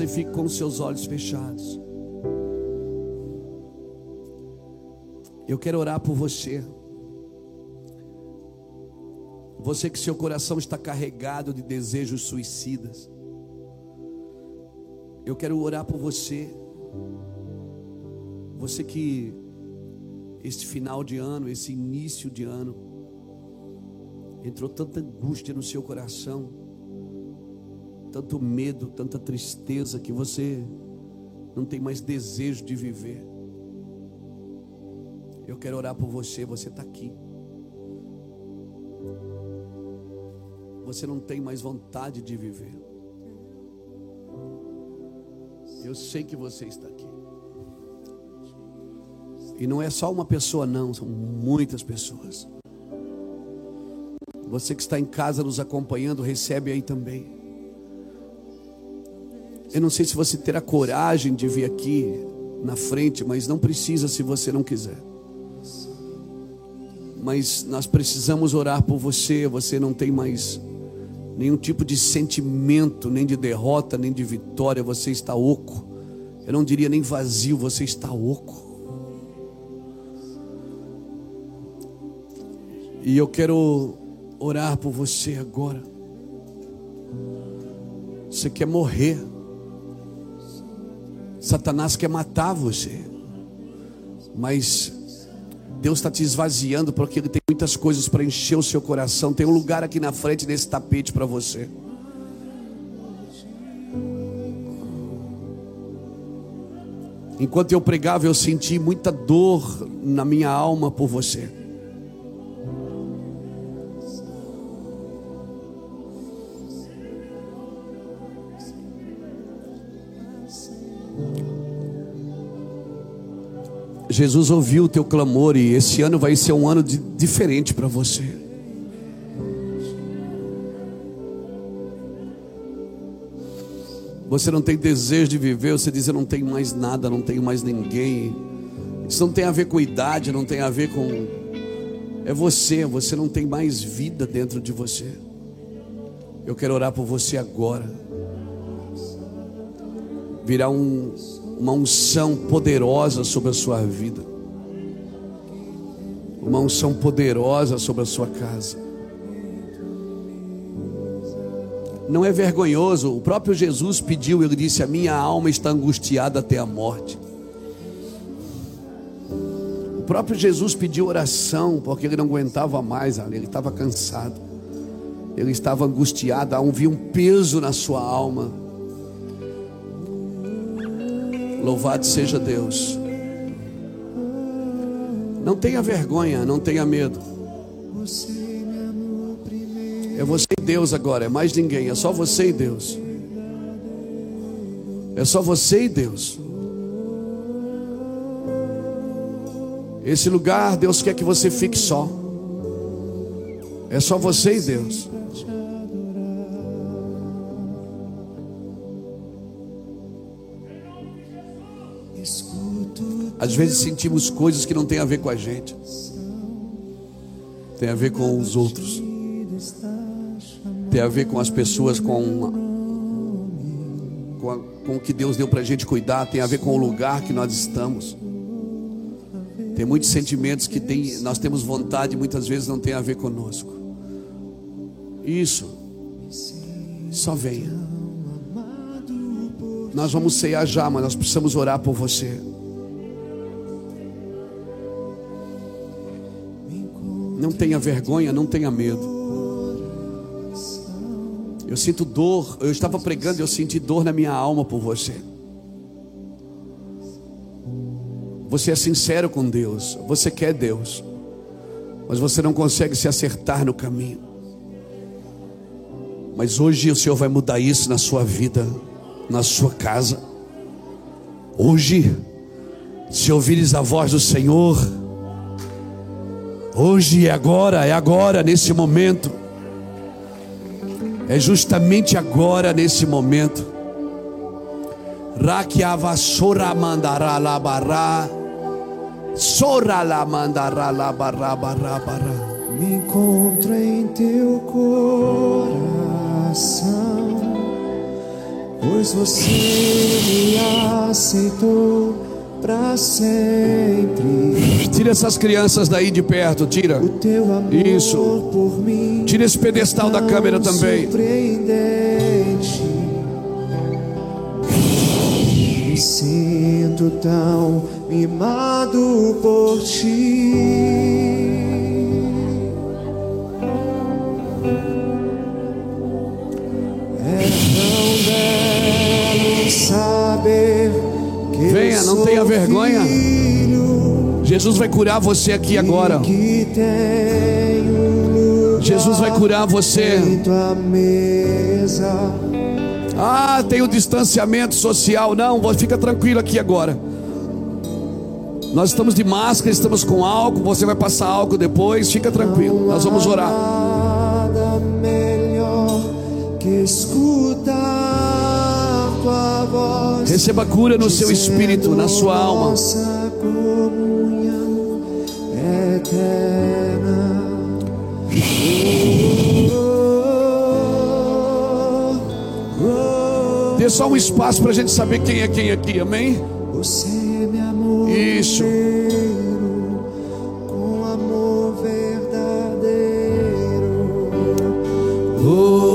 e fique com seus olhos fechados. Eu quero orar por você. Você que seu coração está carregado de desejos suicidas. Eu quero orar por você. Você que este final de ano, esse início de ano, entrou tanta angústia no seu coração, tanto medo, tanta tristeza que você não tem mais desejo de viver. Eu quero orar por você, você está aqui. Você não tem mais vontade de viver. Eu sei que você está aqui. E não é só uma pessoa, não, são muitas pessoas. Você que está em casa nos acompanhando, recebe aí também. Eu não sei se você terá coragem de vir aqui na frente, mas não precisa se você não quiser. Mas nós precisamos orar por você. Você não tem mais nenhum tipo de sentimento, nem de derrota, nem de vitória. Você está oco. Eu não diria nem vazio, você está oco. E eu quero orar por você agora. Você quer morrer. Satanás quer matar você. Mas Deus está te esvaziando porque Ele tem muitas coisas para encher o seu coração. Tem um lugar aqui na frente desse tapete para você. Enquanto eu pregava, eu senti muita dor na minha alma por você. Jesus ouviu o teu clamor e esse ano vai ser um ano de, diferente para você. Você não tem desejo de viver, você diz: Eu não tenho mais nada, não tenho mais ninguém. Isso não tem a ver com idade, não tem a ver com. É você, você não tem mais vida dentro de você. Eu quero orar por você agora. Virá um, uma unção poderosa sobre a sua vida, uma unção poderosa sobre a sua casa. Não é vergonhoso, o próprio Jesus pediu, ele disse: A minha alma está angustiada até a morte. O próprio Jesus pediu oração, porque ele não aguentava mais ele estava cansado, ele estava angustiado, havia um peso na sua alma. Louvado seja Deus. Não tenha vergonha, não tenha medo. É você e Deus agora, é mais ninguém, é só você e Deus. É só você e Deus. Esse lugar, Deus quer que você fique só. É só você e Deus. Às vezes sentimos coisas que não tem a ver com a gente, tem a ver com os outros, tem a ver com as pessoas, com, com, a, com o que Deus deu para a gente cuidar, tem a ver com o lugar que nós estamos. Tem muitos sentimentos que tem, nós temos vontade, muitas vezes não tem a ver conosco. Isso, só venha. Nós vamos ceiar já, mas nós precisamos orar por você. Não tenha vergonha, não tenha medo. Eu sinto dor. Eu estava pregando e eu senti dor na minha alma por você. Você é sincero com Deus. Você quer Deus. Mas você não consegue se acertar no caminho. Mas hoje o Senhor vai mudar isso na sua vida, na sua casa. Hoje, se ouvires a voz do Senhor, Hoje é agora, é agora, nesse momento. É justamente agora, nesse momento. Rakiava sora mandará labará. Sora la mandará labará bará bará. Me encontro em teu coração, pois você me aceitou para sempre. Tira essas crianças daí de perto, tira. O teu amor Isso. por mim. Tira esse pedestal da câmera também. Surpreendente. Me sinto tão mimado por ti. É tão belo saber Venha, não tenha vergonha. Jesus vai curar você aqui agora. Jesus vai curar você. Ah, tem o distanciamento social. Não, fica tranquilo aqui agora. Nós estamos de máscara, estamos com álcool. Você vai passar álcool depois. Fica tranquilo. Nós vamos orar. Nada melhor que escutar voz. Receba cura no seu espírito, na sua alma. Nossa comunhão eterna. Dê só um espaço para a gente saber quem é quem aqui. Amém? Você me amou Isso. com amor verdadeiro. Oh,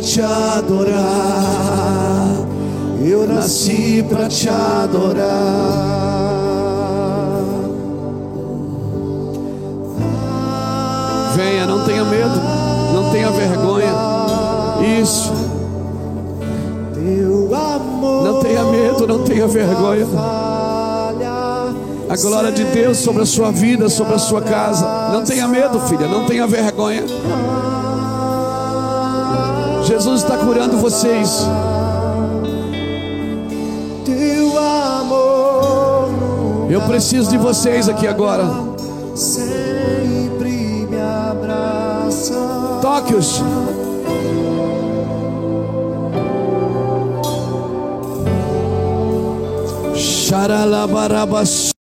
para te adorar. Eu nasci para te adorar. Venha, não tenha medo, não tenha vergonha. Isso, Teu amor não tenha medo, não tenha vergonha. A glória de Deus sobre a sua vida, sobre a sua casa. Não tenha medo, filha, não tenha vergonha. Jesus está curando vocês. Teu amor Eu preciso de vocês aqui agora. sempre me abraça. Toque-os. Xaralabarabas.